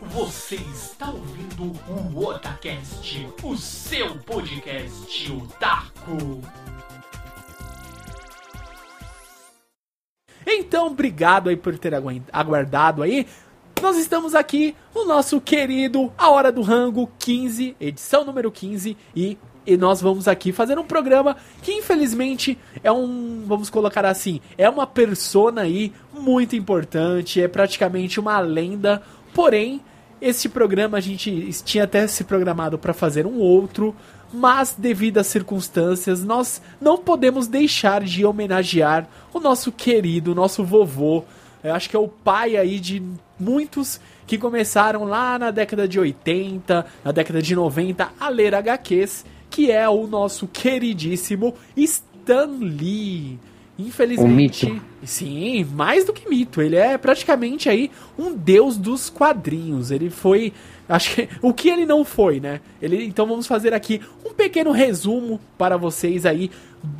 Você está ouvindo o Otacast, o seu podcast otaku. Então, obrigado aí por ter aguardado aí. Nós estamos aqui no nosso querido A Hora do Rango 15, edição número 15, e, e nós vamos aqui fazer um programa que infelizmente é um, vamos colocar assim, é uma persona aí muito importante, é praticamente uma lenda, porém, este programa a gente tinha até se programado para fazer um outro, mas devido às circunstâncias, nós não podemos deixar de homenagear o nosso querido, nosso vovô. Eu acho que é o pai aí de muitos que começaram lá na década de 80, na década de 90 a ler HQs, que é o nosso queridíssimo Stan Lee. Infelizmente, um sim, mais do que mito, ele é praticamente aí um deus dos quadrinhos. Ele foi, acho que o que ele não foi, né? Ele, então vamos fazer aqui um pequeno resumo para vocês aí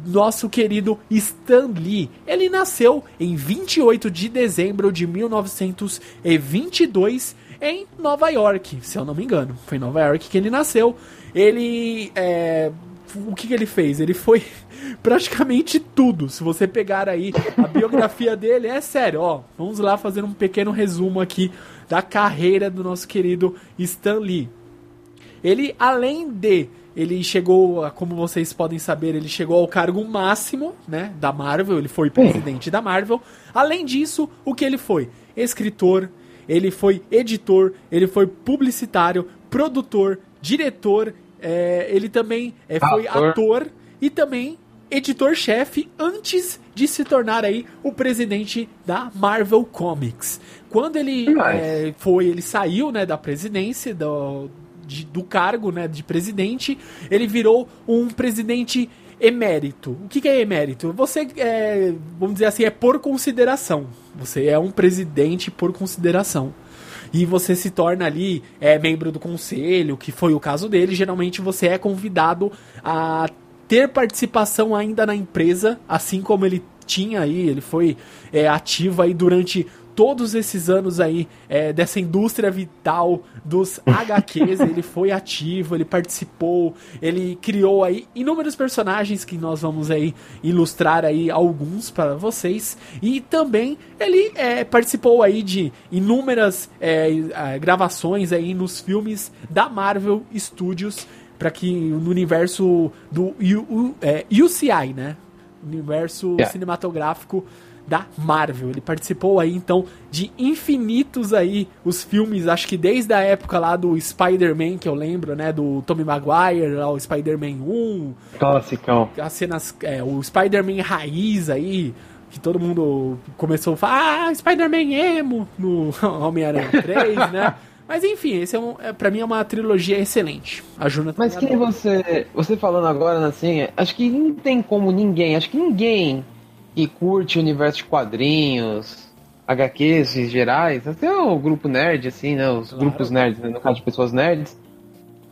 nosso querido Stan Lee. Ele nasceu em 28 de dezembro de 1922 em Nova York, se eu não me engano. Foi em Nova York que ele nasceu. Ele é, o que, que ele fez? Ele foi praticamente tudo. Se você pegar aí a biografia dele, é sério, ó. Vamos lá fazer um pequeno resumo aqui da carreira do nosso querido Stan Lee. Ele, além de ele chegou, como vocês podem saber, ele chegou ao cargo máximo, né, da Marvel, ele foi presidente da Marvel. Além disso, o que ele foi? Escritor, ele foi editor, ele foi publicitário, produtor, diretor é, ele também é, foi ator. ator e também editor-chefe antes de se tornar aí o presidente da Marvel Comics. Quando ele é, foi, ele saiu né, da presidência, do, de, do cargo né, de presidente, ele virou um presidente emérito. O que, que é emérito? Você, é, vamos dizer assim, é por consideração. Você é um presidente por consideração e você se torna ali é, membro do conselho, que foi o caso dele, geralmente você é convidado a ter participação ainda na empresa, assim como ele tinha aí, ele foi é, ativo aí durante todos esses anos aí é, dessa indústria vital dos HQs, ele foi ativo, ele participou, ele criou aí inúmeros personagens que nós vamos aí ilustrar aí alguns para vocês e também ele é, participou aí de inúmeras é, gravações aí nos filmes da Marvel Studios para que no universo do U, U, é, UCI, né? Universo yeah. cinematográfico da Marvel. Ele participou aí então de infinitos aí os filmes, acho que desde a época lá do Spider-Man, que eu lembro, né, do Tobey Maguire, lá o Spider-Man 1. Classicão. As cenas, é, o Spider-Man raiz aí, que todo mundo começou a falar, ah, Spider-Man emo no Homem-Aranha 3, né? Mas enfim, esse é, um, é para mim é uma trilogia excelente. A Jonathan Mas quem você, você falando agora assim, acho que não tem como ninguém, acho que ninguém que curte o universo de quadrinhos, HQs em gerais, até o grupo nerd, assim, né? Os claro. grupos nerds, né? no caso de pessoas nerds.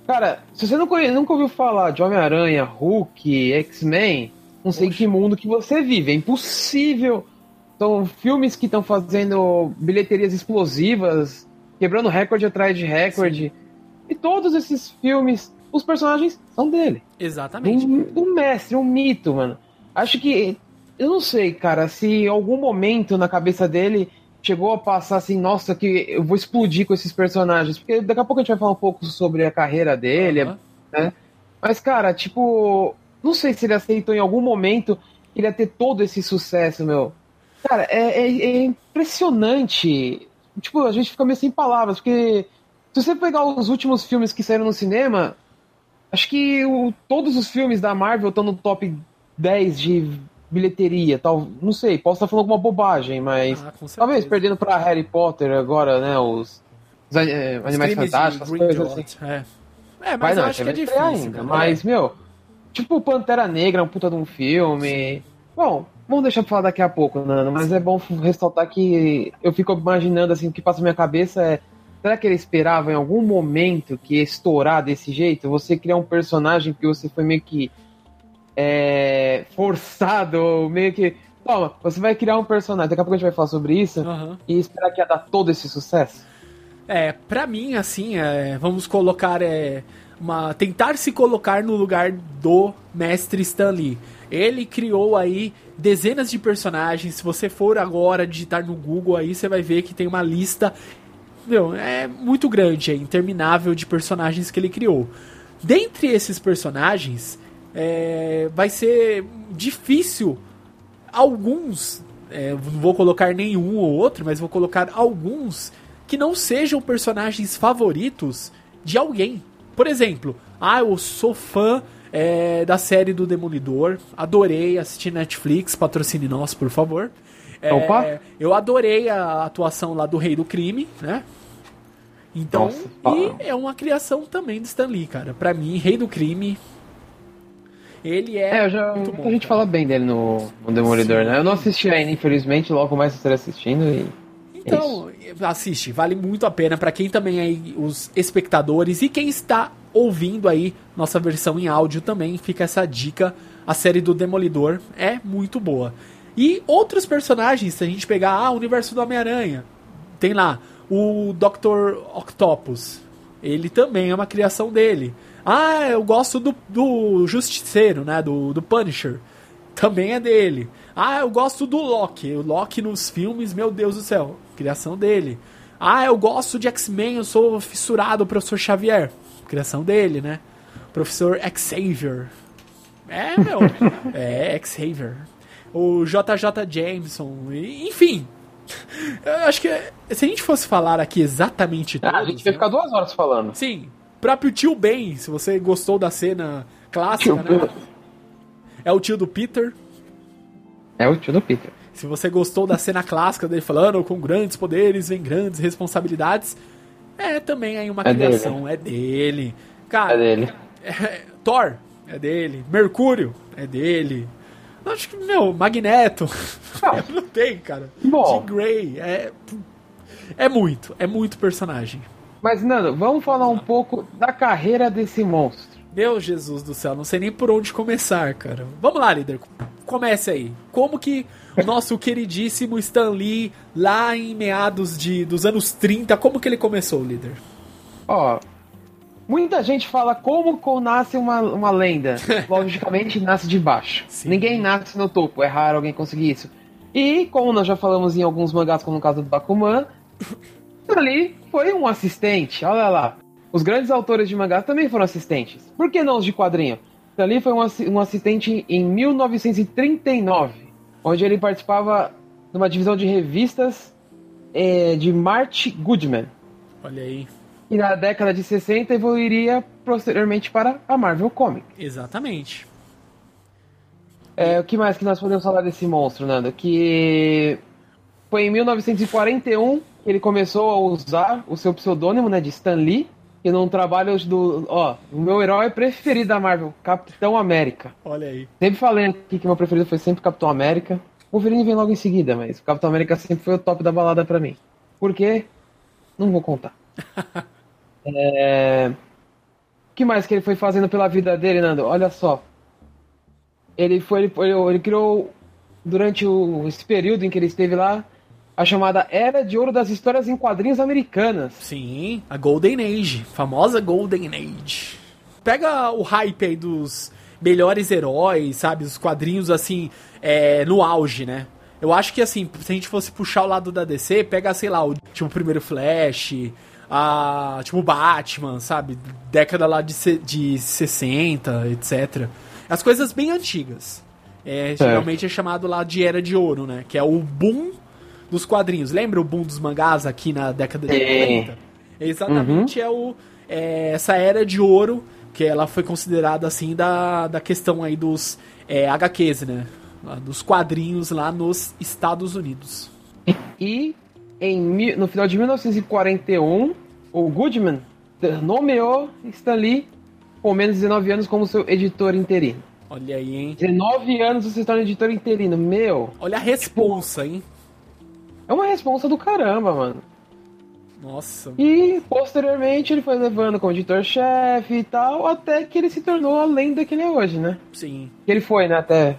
Cara, se você nunca, nunca ouviu falar de Homem-Aranha, Hulk, X-Men, não sei Oxe. que mundo que você vive. É impossível. São filmes que estão fazendo bilheterias explosivas, quebrando recorde atrás de recorde. Sim. E todos esses filmes, os personagens são dele. Exatamente. Um, um mestre, um mito, mano. Acho que eu não sei, cara, se em algum momento na cabeça dele chegou a passar assim, nossa, que eu vou explodir com esses personagens. Porque daqui a pouco a gente vai falar um pouco sobre a carreira dele, uhum. né? Mas, cara, tipo, não sei se ele aceitou em algum momento que ele ia ter todo esse sucesso, meu. Cara, é, é, é impressionante. Tipo, a gente fica meio sem palavras, porque se você pegar os últimos filmes que saíram no cinema, acho que o, todos os filmes da Marvel estão no top 10 de bilheteria, tal, não sei, posso estar falando alguma bobagem, mas ah, talvez perdendo para Harry Potter agora, né, os, os é, Animais Fantásticos, as coisas assim. É. é, mas, não, acho que é difícil ainda, mas, meu, tipo Pantera Negra, um puta de um filme. Sim. Bom, vamos deixar pra falar daqui a pouco, Nano, mas é bom ressaltar que eu fico imaginando, assim, o que passa na minha cabeça é Será que ele esperava em algum momento que ia estourar desse jeito? Você criar um personagem que você foi meio que é, forçado, meio que. Toma, você vai criar um personagem. Daqui a pouco a gente vai falar sobre isso. Uhum. E esperar que ia dar todo esse sucesso. É, pra mim, assim, é, vamos colocar. É, uma, tentar se colocar no lugar do mestre Stan Lee. Ele criou aí dezenas de personagens. Se você for agora digitar no Google aí, você vai ver que tem uma lista. Meu, é muito grande, é interminável de personagens que ele criou. Dentre esses personagens, é, vai ser difícil alguns. É, não vou colocar nenhum ou outro, mas vou colocar alguns que não sejam personagens favoritos de alguém. Por exemplo, ah, eu sou fã é, da série do Demolidor, adorei assistir Netflix, patrocine nós, por favor. É. Eu adorei a atuação lá do Rei do Crime, né? Então, Nossa, e é uma criação também do Stan Lee, cara. Pra mim, Rei do Crime, ele é, É, já, muito bom. a gente cara. fala bem dele no, no Demolidor, Sim. né? Eu não assisti ainda, infelizmente, logo mais estarei assistindo e. Então, assiste, vale muito a pena pra quem também aí, os espectadores e quem está ouvindo aí nossa versão em áudio também, fica essa dica. A série do Demolidor é muito boa. E outros personagens, se a gente pegar ah, o universo do Homem-Aranha, tem lá o Dr. Octopus. Ele também é uma criação dele. Ah, eu gosto do, do Justiceiro, né? Do, do Punisher. Também é dele. Ah, eu gosto do Loki. O Loki nos filmes, meu Deus do céu. Criação dele. Ah, eu gosto de X-Men, eu sou fissurado, professor Xavier. Criação dele, né? Professor Xavier. É, meu. é, Xavier. O JJ Jameson. Enfim. Eu acho que se a gente fosse falar aqui exatamente Ah, a gente vai né? ficar duas horas falando. Sim. Próprio tio Ben, se você gostou da cena clássica, né? É o tio do Peter. É o tio do Peter. Se você gostou da cena clássica dele falando com grandes poderes vem grandes responsabilidades, é também aí uma É dele. criação, é dele. Cara, É dele. é- Thor é dele, Mercúrio é dele. Acho que, meu, Magneto. Ah. não tem, cara. Bom. Jean Grey, é. É muito, é muito personagem. Mas, Nando, vamos falar um pouco da carreira desse monstro. Meu Jesus do céu, não sei nem por onde começar, cara. Vamos lá, líder. Comece aí. Como que o nosso queridíssimo Stan Lee, lá em meados de, dos anos 30, como que ele começou, líder? Ó, muita gente fala como co- nasce uma, uma lenda. Logicamente, nasce de baixo. Sim. Ninguém nasce no topo, é raro alguém conseguir isso. E, como nós já falamos em alguns mangás, como no caso do Bakuman, ali foi um assistente, olha lá. Os grandes autores de mangás também foram assistentes. Por que não os de quadrinho? Ali foi um, assi- assistente em 1939, onde ele participava de uma divisão de revistas eh, de Mart Goodman Olha aí. e na década de 60 evoluiria posteriormente para a Marvel Comics. Exatamente. É, o que mais que nós podemos falar desse monstro, Nando? Que foi em 1941 que ele começou a usar o seu pseudônimo, né, de Stan Lee, e num trabalho do, ó, o meu herói preferido da Marvel, Capitão América. Olha aí. Sempre falei aqui que meu preferido foi sempre Capitão América. O Wolverine vem logo em seguida, mas o Capitão América sempre foi o top da balada pra mim. Por quê? Não vou contar. É... O que mais que ele foi fazendo pela vida dele, Nando? Olha só. Ele foi, ele, ele criou durante o, esse período em que ele esteve lá a chamada Era de Ouro das Histórias em Quadrinhos Americanas. Sim, a Golden Age. Famosa Golden Age. Pega o hype aí dos melhores heróis, sabe? Os quadrinhos, assim, é, no auge, né? Eu acho que, assim, se a gente fosse puxar o lado da DC, pega, sei lá, o, tipo, o primeiro Flash, a, tipo, o Batman, sabe? Década lá de, de 60, etc. As coisas bem antigas. É, geralmente é chamado lá de Era de Ouro, né? Que é o boom dos quadrinhos. Lembra o boom dos mangás aqui na década de Sim. 80? Exatamente é o é, essa era de ouro que ela foi considerada assim da, da questão aí dos é, HQs, né? Lá Dos quadrinhos lá nos Estados Unidos. E em, no final de 1941, o Goodman nomeou Stan Lee com menos de 19 anos como seu editor interino. Olha aí, hein? 19 anos você se torna editor interino. Meu, Olha a responsa, hein? É uma responsa do caramba, mano. Nossa. E posteriormente ele foi levando como editor-chefe e tal, até que ele se tornou a lenda que ele é hoje, né? Sim. Que ele foi, né? Até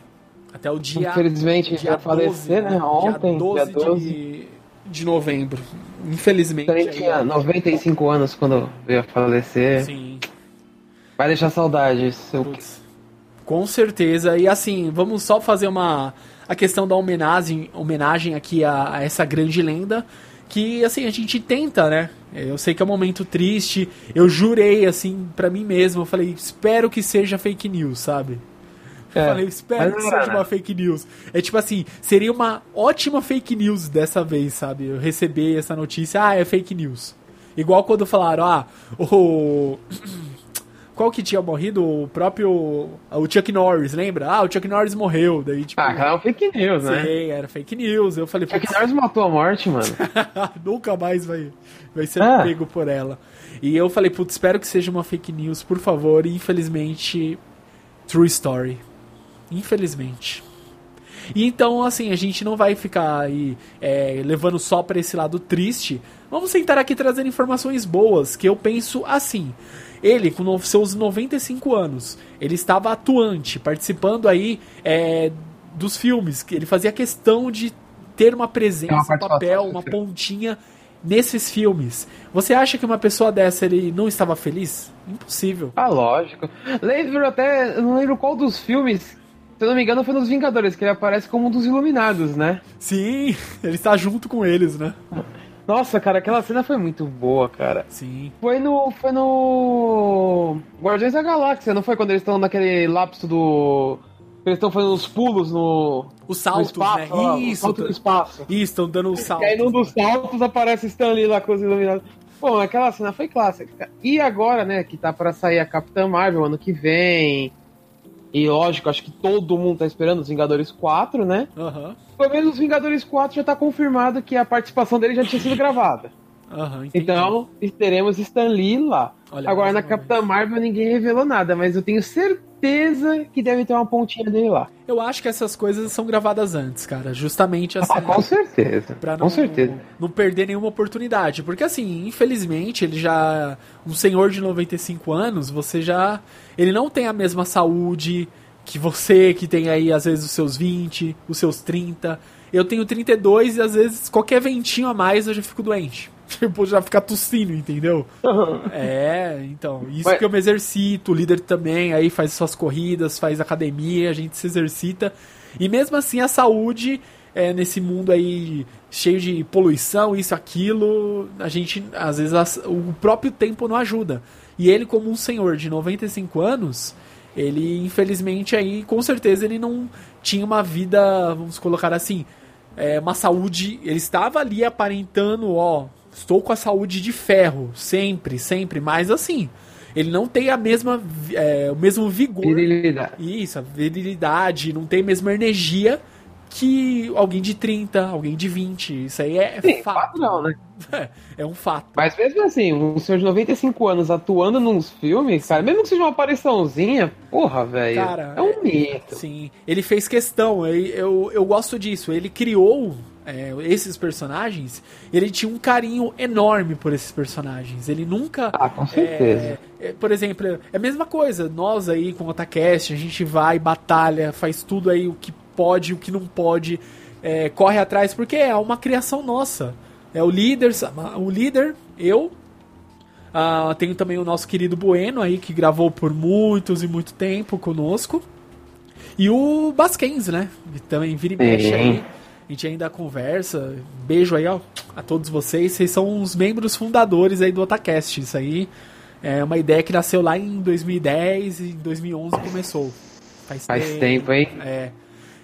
Até o dia. infelizmente dia vai falecer, 12, né? Ontem, Dia 12, dia 12. de de novembro. Infelizmente. Ele tinha 95 anos quando veio a falecer. Sim. Vai deixar saudades. Seu... Putz. Com certeza. E assim, vamos só fazer uma. A questão da homenagem, homenagem aqui a, a essa grande lenda. Que assim, a gente tenta, né? Eu sei que é um momento triste. Eu jurei, assim, para mim mesmo. Eu falei, espero que seja fake news, sabe? Eu É, falei, espero que seja né? uma fake news. É tipo assim, seria uma ótima fake news dessa vez, sabe? Eu receber essa notícia, ah, é fake news. Igual quando falaram, ah, o. Qual que tinha morrido? O próprio. O Chuck Norris, lembra? Ah, o Chuck Norris morreu. Daí, tipo. Ah, cara, é fake news, né? Sim, era fake news. Eu falei, Chuck Norris matou a morte, mano. nunca mais vai, vai ser Ah. pego por ela. E eu falei, putz, espero que seja uma fake news, por favor. E infelizmente, true story. Infelizmente. E então, assim, a gente não vai ficar aí é, levando só para esse lado triste. Vamos tentar aqui trazer informações boas, que eu penso assim. Ele, com seus 95 anos, ele estava atuante, participando aí é, dos filmes. que Ele fazia questão de ter uma presença, um papel, uma pontinha nesses filmes. Você acha que uma pessoa dessa ele não estava feliz? Impossível. Ah, lógico. Lembro até, eu não lembro qual dos filmes, se eu não me engano, foi nos Vingadores, que ele aparece como um dos Iluminados, né? Sim, ele está junto com eles, né? Nossa, cara, aquela cena foi muito boa, cara. Sim. Foi no. Foi no. Guardiões da Galáxia, não foi quando eles estão naquele lapso do. Eles estão fazendo os pulos no. Os no saltos, espaço, né? o Isso. salto do espaço. Isso, estão dando os E saltos. aí num dos saltos aparece Stan Lee lá com os iluminados. Bom, aquela cena foi clássica. E agora, né, que tá pra sair a Capitã Marvel ano que vem. E lógico, acho que todo mundo tá esperando os Vingadores 4, né? Aham, Pelo menos os Vingadores 4 já tá confirmado que a participação dele já tinha sido gravada. entendi. Então, teremos Stan Lee lá. Olha, Agora, na Capitã Marvel ninguém revelou nada, mas eu tenho certeza que deve ter uma pontinha dele lá. Eu acho que essas coisas são gravadas antes, cara. Justamente assim. Ah, com certeza. Pra não, com certeza. não perder nenhuma oportunidade. Porque assim, infelizmente, ele já. Um senhor de 95 anos, você já. Ele não tem a mesma saúde que você, que tem aí, às vezes, os seus 20, os seus 30. Eu tenho 32 e às vezes qualquer ventinho a mais eu já fico doente. Tipo, já ficar tossindo, entendeu? É, então, isso Mas- que eu me exercito, o líder também, aí faz suas corridas, faz academia, a gente se exercita. E mesmo assim a saúde, é, nesse mundo aí cheio de poluição, isso, aquilo, a gente, às vezes, as- o próprio tempo não ajuda. E ele, como um senhor de 95 anos, ele, infelizmente, aí, com certeza, ele não tinha uma vida, vamos colocar assim, é, uma saúde. Ele estava ali aparentando, ó, estou com a saúde de ferro, sempre, sempre, mas assim, ele não tem a mesma, é, o mesmo vigor. Virilidade. Isso, a virilidade, não tem a mesma energia que alguém de 30, alguém de 20. Isso aí é Sim, fato. padrão, né? É, é um fato. Mas mesmo assim, um senhor de 95 anos atuando nos filmes, cara, mesmo que seja uma apariçãozinha, porra, velho. Cara, É um mito. Sim, ele fez questão, eu, eu, eu gosto disso. Ele criou é, esses personagens, ele tinha um carinho enorme por esses personagens. Ele nunca. Ah, com certeza. É, é, por exemplo, é a mesma coisa. Nós aí com o Otacast, a gente vai, batalha, faz tudo aí o que pode, o que não pode, é, corre atrás, porque é uma criação nossa. É o líder, o líder, eu. Ah, tenho também o nosso querido Bueno aí, que gravou por muitos e muito tempo conosco. E o Basquens, né? Que também vira e mexe aí. A gente ainda conversa. Beijo aí, ó, a todos vocês. Vocês são os membros fundadores aí do Otacast. Isso aí é uma ideia que nasceu lá em 2010 e em 2011 começou. Faz, Faz tempo, hein? É.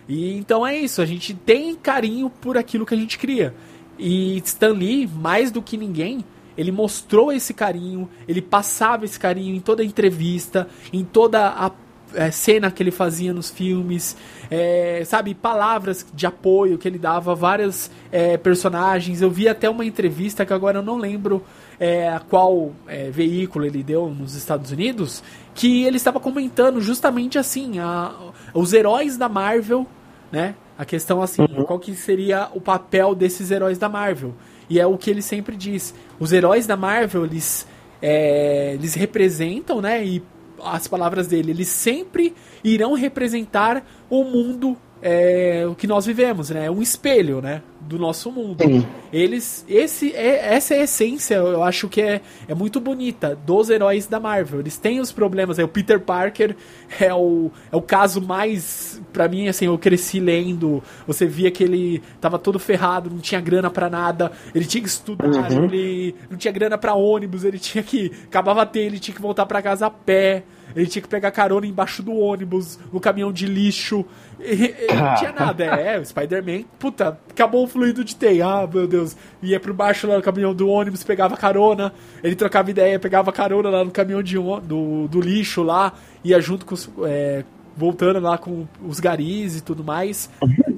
E então é isso, a gente tem carinho por aquilo que a gente cria. E Stan Lee, mais do que ninguém, ele mostrou esse carinho, ele passava esse carinho em toda a entrevista, em toda a é, cena que ele fazia nos filmes, é, sabe, palavras de apoio que ele dava a vários é, personagens. Eu vi até uma entrevista que agora eu não lembro é, a qual é, veículo ele deu nos Estados Unidos, que ele estava comentando justamente assim, a, os heróis da Marvel, né? A questão assim, qual que seria o papel desses heróis da Marvel? E é o que ele sempre diz. Os heróis da Marvel, eles, é, eles representam, né? E as palavras dele, eles sempre irão representar o mundo é, que nós vivemos, né? Um espelho, né? Do nosso mundo. Sim. Eles, esse, é, essa é a essência, eu acho que é, é muito bonita dos heróis da Marvel. Eles têm os problemas. Aí, o Peter Parker é o, é o caso mais, para mim, assim, eu cresci lendo. Você via que ele tava todo ferrado, não tinha grana para nada. Ele tinha que estudar, uhum. ele não tinha grana para ônibus, ele tinha que acabava ter, ele tinha que voltar para casa a pé. Ele tinha que pegar carona embaixo do ônibus, no caminhão de lixo. Não tinha nada. É, o Spider-Man, puta, acabou o fluido de teia. Ah, meu Deus. Ia pro baixo lá no caminhão do ônibus, pegava carona. Ele trocava ideia, pegava carona lá no caminhão de, do, do lixo lá. Ia junto com os. É, voltando lá com os garis e tudo mais.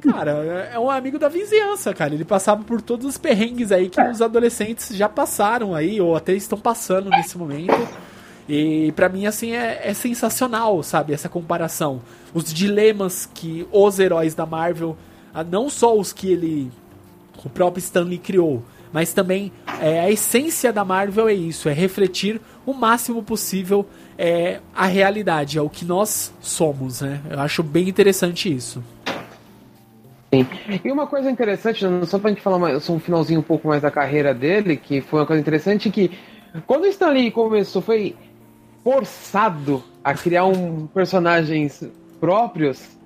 Cara, é um amigo da vizinhança, cara. Ele passava por todos os perrengues aí que os adolescentes já passaram aí, ou até estão passando nesse momento. E para mim, assim, é, é, sensacional, sabe? Essa comparação. Os dilemas que os heróis da Marvel, ah, não só os que ele, o próprio Stanley criou, mas também é, a essência da Marvel é isso: é refletir o máximo possível é, a realidade, é o que nós somos, né? Eu acho bem interessante isso. Sim. E uma coisa interessante, só pra gente falar mais, um finalzinho um pouco mais da carreira dele, que foi uma coisa interessante que quando o Stanley começou, foi forçado a criar um personagens próprios,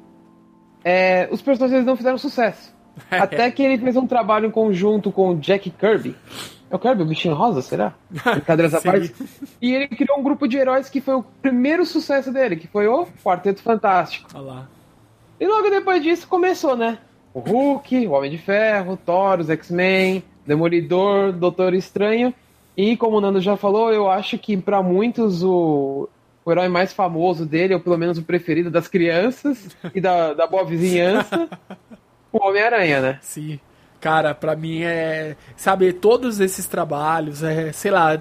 é, os personagens não fizeram sucesso. Até que ele fez um trabalho em conjunto com o Jack Kirby. É o Kirby, o bichinho rosa, será? Brincadeiras à parte. E ele criou um grupo de heróis que foi o primeiro sucesso dele, que foi o Quarteto Fantástico. Olá. E logo depois disso começou, né? O Hulk, o Homem de Ferro, Thor, os X-Men, Demolidor, Doutor Estranho. E como o Nando já falou, eu acho que para muitos o, o herói mais famoso dele, ou pelo menos o preferido das crianças e da, da boa vizinhança, o Homem-Aranha, né? Sim. Cara, para mim é. Sabe, todos esses trabalhos, é, sei lá,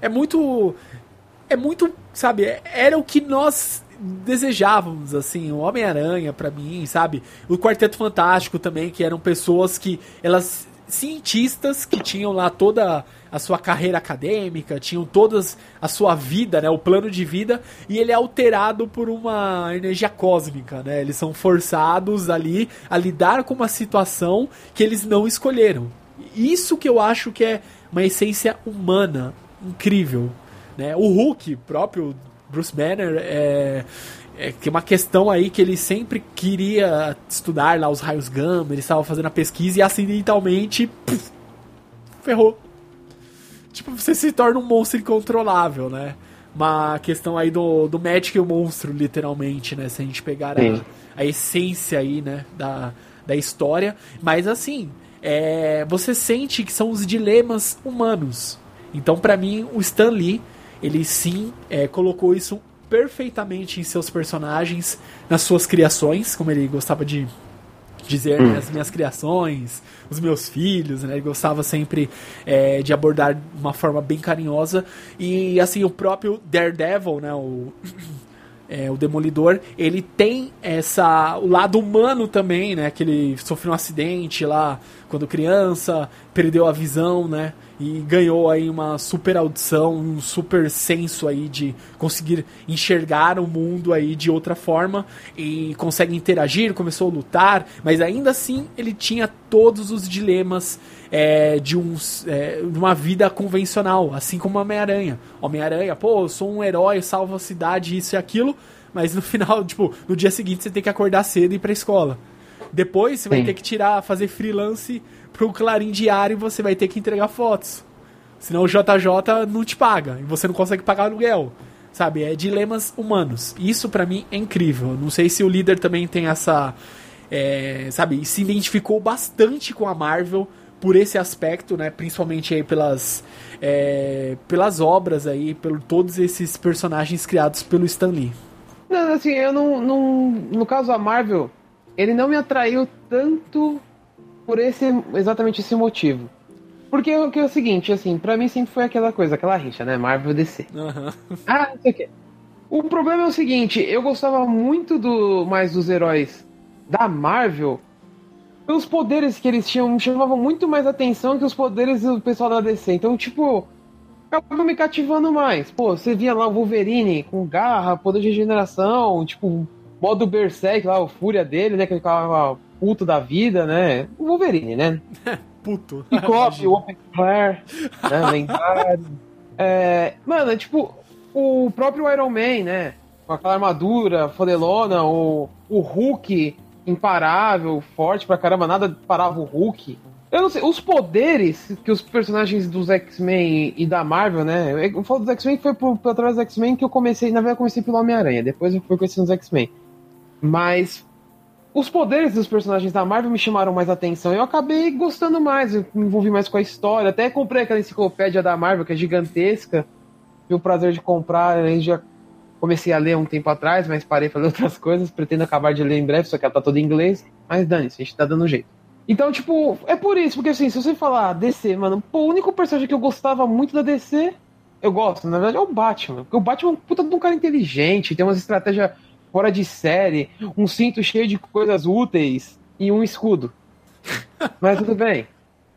é muito. É muito, sabe, era o que nós desejávamos, assim, o Homem-Aranha para mim, sabe? O Quarteto Fantástico também, que eram pessoas que elas cientistas que tinham lá toda a sua carreira acadêmica, tinham todas a sua vida, né, o plano de vida, e ele é alterado por uma energia cósmica, né? Eles são forçados ali a lidar com uma situação que eles não escolheram. Isso que eu acho que é uma essência humana incrível, né? O Hulk, próprio Bruce Banner, é, é, tem uma questão aí que ele sempre queria estudar lá os raios gama, ele estava fazendo a pesquisa e acidentalmente puf, ferrou. Tipo, você se torna um monstro incontrolável, né? Uma questão aí do, do Magic e o monstro, literalmente, né? Se a gente pegar a, a, essência aí, né, da, da história. Mas assim, é, você sente que são os dilemas humanos. Então, para mim, o Stan Lee, ele sim é, colocou isso perfeitamente em seus personagens, nas suas criações, como ele gostava de dizer, né, as minhas criações, os meus filhos, né? Ele gostava sempre é, de abordar de uma forma bem carinhosa. E assim, o próprio Daredevil, né? O, é, o Demolidor, ele tem essa o lado humano também, né? Que ele sofreu um acidente lá quando criança, perdeu a visão, né? E ganhou aí uma super audição, um super senso aí de conseguir enxergar o mundo aí de outra forma e consegue interagir, começou a lutar, mas ainda assim ele tinha todos os dilemas é, de, uns, é, uma vida convencional, assim como Homem-Aranha. Homem-Aranha, pô, eu sou um herói, salvo a cidade, isso e aquilo, mas no final, tipo, no dia seguinte você tem que acordar cedo e ir pra escola. Depois você vai Sim. ter que tirar, fazer freelance pro Clarim Diário você vai ter que entregar fotos. Senão o JJ não te paga e você não consegue pagar aluguel. Sabe? É dilemas humanos. Isso para mim é incrível. Não sei se o líder também tem essa. É, sabe? Se identificou bastante com a Marvel por esse aspecto, né? Principalmente aí pelas. É, pelas obras aí, por todos esses personagens criados pelo Stan Lee. Não, assim, eu não, não. No caso a Marvel, ele não me atraiu tanto por esse exatamente esse motivo. Porque o que é o seguinte, assim, para mim sempre foi aquela coisa, aquela rixa, né? Marvel DC. Uhum. Ah, não sei o quê. O problema é o seguinte, eu gostava muito do mais dos heróis da Marvel pelos poderes que eles tinham, me chamavam muito mais atenção que os poderes do pessoal da DC. Então, tipo, acabava me cativando mais. Pô, você via lá o Wolverine com garra, poder de regeneração, tipo, modo Berserk lá, o Fúria dele, né? Que ele ficava puto da vida, né? O Wolverine, né? Puto. Ciclope, o Open Flare, né? Lendário. É, mano, é tipo, o próprio Iron Man, né? Com aquela armadura fodelona, o, o Hulk imparável, forte pra caramba, nada parava o Hulk. Eu não sei, os poderes que os personagens dos X-Men e da Marvel, né? Eu falo dos X-Men que foi por, por através dos X-Men que eu comecei, na verdade, eu comecei pelo Homem-Aranha, depois eu fui conhecendo os X-Men. Mas os poderes dos personagens da Marvel me chamaram mais atenção. Eu acabei gostando mais, eu me envolvi mais com a história. Até comprei aquela enciclopédia da Marvel, que é gigantesca. Tive o prazer de comprar, aí já comecei a ler um tempo atrás, mas parei para ler outras coisas. Pretendo acabar de ler em breve, só que ela tá toda em inglês. Mas dane-se, a gente tá dando jeito. Então, tipo, é por isso, porque assim, se você falar DC, mano, pô, o único personagem que eu gostava muito da DC, eu gosto, na verdade, é o Batman. Porque o Batman é um puta de um cara inteligente, tem umas estratégias fora de série, um cinto cheio de coisas úteis e um escudo. Mas tudo bem.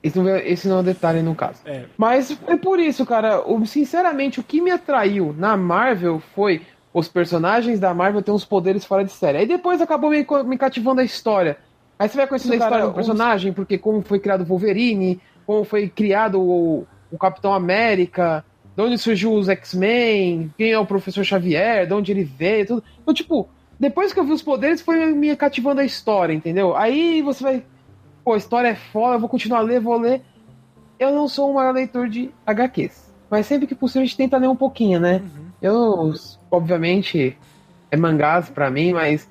Esse não, é, esse não é um detalhe no caso. É. Mas é por isso, cara. Sinceramente, o que me atraiu na Marvel foi os personagens da Marvel ter uns poderes fora de série. Aí depois acabou me, me cativando a história. Aí você vai conhecendo a história do personagem, porque como foi criado o Wolverine, como foi criado o, o Capitão América, de onde surgiu os X-Men, quem é o Professor Xavier, de onde ele veio, tudo. Então, tipo, depois que eu vi os poderes, foi me cativando a história, entendeu? Aí você vai. Pô, a história é foda, eu vou continuar a ler, vou ler. Eu não sou um maior leitor de HQs. Mas sempre que possível a gente tenta ler um pouquinho, né? Uhum. Eu, obviamente, é mangás para mim, mas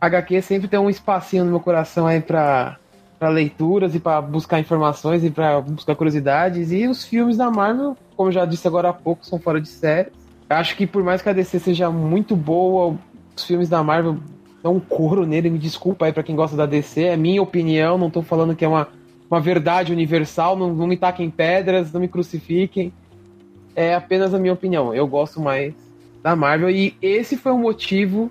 HQ sempre tem um espacinho no meu coração aí pra, pra leituras e para buscar informações e para buscar curiosidades. E os filmes da Marvel, como já disse agora há pouco, são fora de série. Acho que por mais que a DC seja muito boa, os filmes da Marvel dão um couro nele. Me desculpa aí pra quem gosta da DC, é minha opinião, não tô falando que é uma, uma verdade universal, não, não me taquem pedras, não me crucifiquem. É apenas a minha opinião. Eu gosto mais da Marvel e esse foi o motivo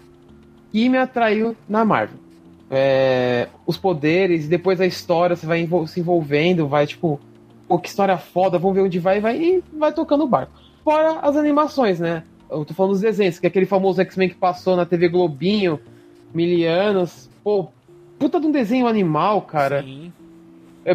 que me atraiu na Marvel. É, os poderes, depois a história, você vai se envolvendo, vai tipo, pô, que história foda, vamos ver onde vai, vai e vai tocando o barco. Fora as animações, né? Eu tô falando dos desenhos, que é aquele famoso X-Men que passou na TV Globinho, milianos. Pô, puta de um desenho animal, cara. Sim.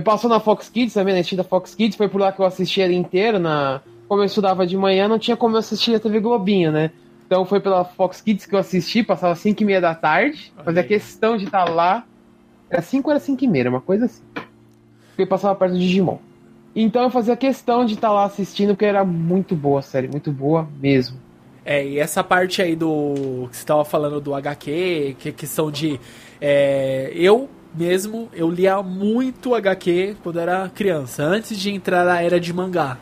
Passou na Fox Kids também, na da Fox Kids, foi por lá que eu assisti ele inteiro. Na... Como eu estudava de manhã, não tinha como eu assistir a TV Globinho, né? Então foi pela Fox Kids que eu assisti, passava 5 e meia da tarde, fazia questão de estar tá lá. Era 5 ou era 5 e meia, uma coisa assim. Porque passava perto do Digimon. Então eu fazia questão de estar tá lá assistindo, porque era muito boa a série, muito boa mesmo. É, e essa parte aí do. que você estava falando do HQ, que é questão de. É, eu mesmo, eu lia muito HQ quando era criança, antes de entrar na era de mangá.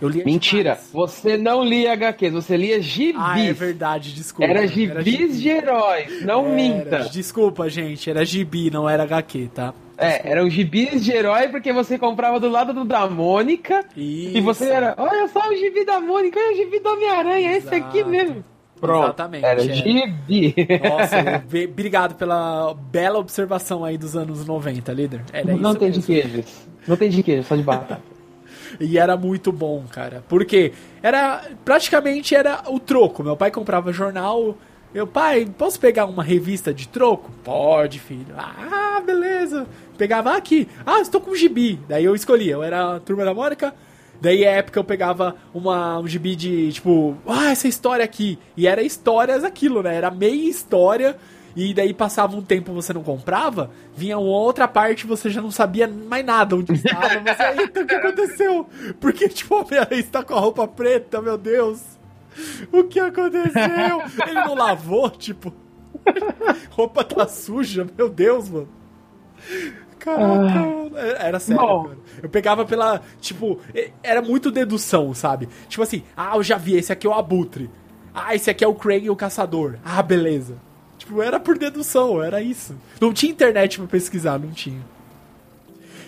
Eu lia Mentira, demais. você não lia HQs, você lia gibis. Ah, é verdade, desculpa. Era gibis, era gibis. de heróis, não era, minta. Desculpa, gente, era gibi, não era HQ, tá? É, eram gibis de herói porque você comprava do lado do da Mônica. Isso. E você era, olha só o gibi da Mônica, olha o gibi do Homem-Aranha, esse aqui mesmo. Pronto. Exatamente. Era é. gibi. Nossa, obrigado pela bela observação aí dos anos 90, líder. Era não tem mesmo. de queijo. Não tem de queijo, só de batata. E era muito bom, cara. Porque era praticamente era o troco. Meu pai comprava jornal. Meu pai, posso pegar uma revista de troco? Pode, filho. Ah, beleza. Pegava aqui. Ah, estou com um gibi. Daí eu escolhia. Eu era a turma da Mônica. Daí, é época, eu pegava uma, um gibi de, tipo, ah, essa história aqui. E era histórias aquilo, né? Era meia história e daí passava um tempo você não comprava, vinha uma outra parte você já não sabia mais nada onde estava. Mas aí, então, o que aconteceu? Porque, tipo, o Homem-Aranha está com a roupa preta, meu Deus. O que aconteceu? Ele não lavou, tipo. roupa tá suja, meu Deus, mano. Caraca, ah, era sério, mano. Eu pegava pela. Tipo, era muito dedução, sabe? Tipo assim, ah, eu já vi, esse aqui é o Abutre. Ah, esse aqui é o Craig o Caçador. Ah, beleza. Tipo, era por dedução, era isso. Não tinha internet pra pesquisar, não tinha.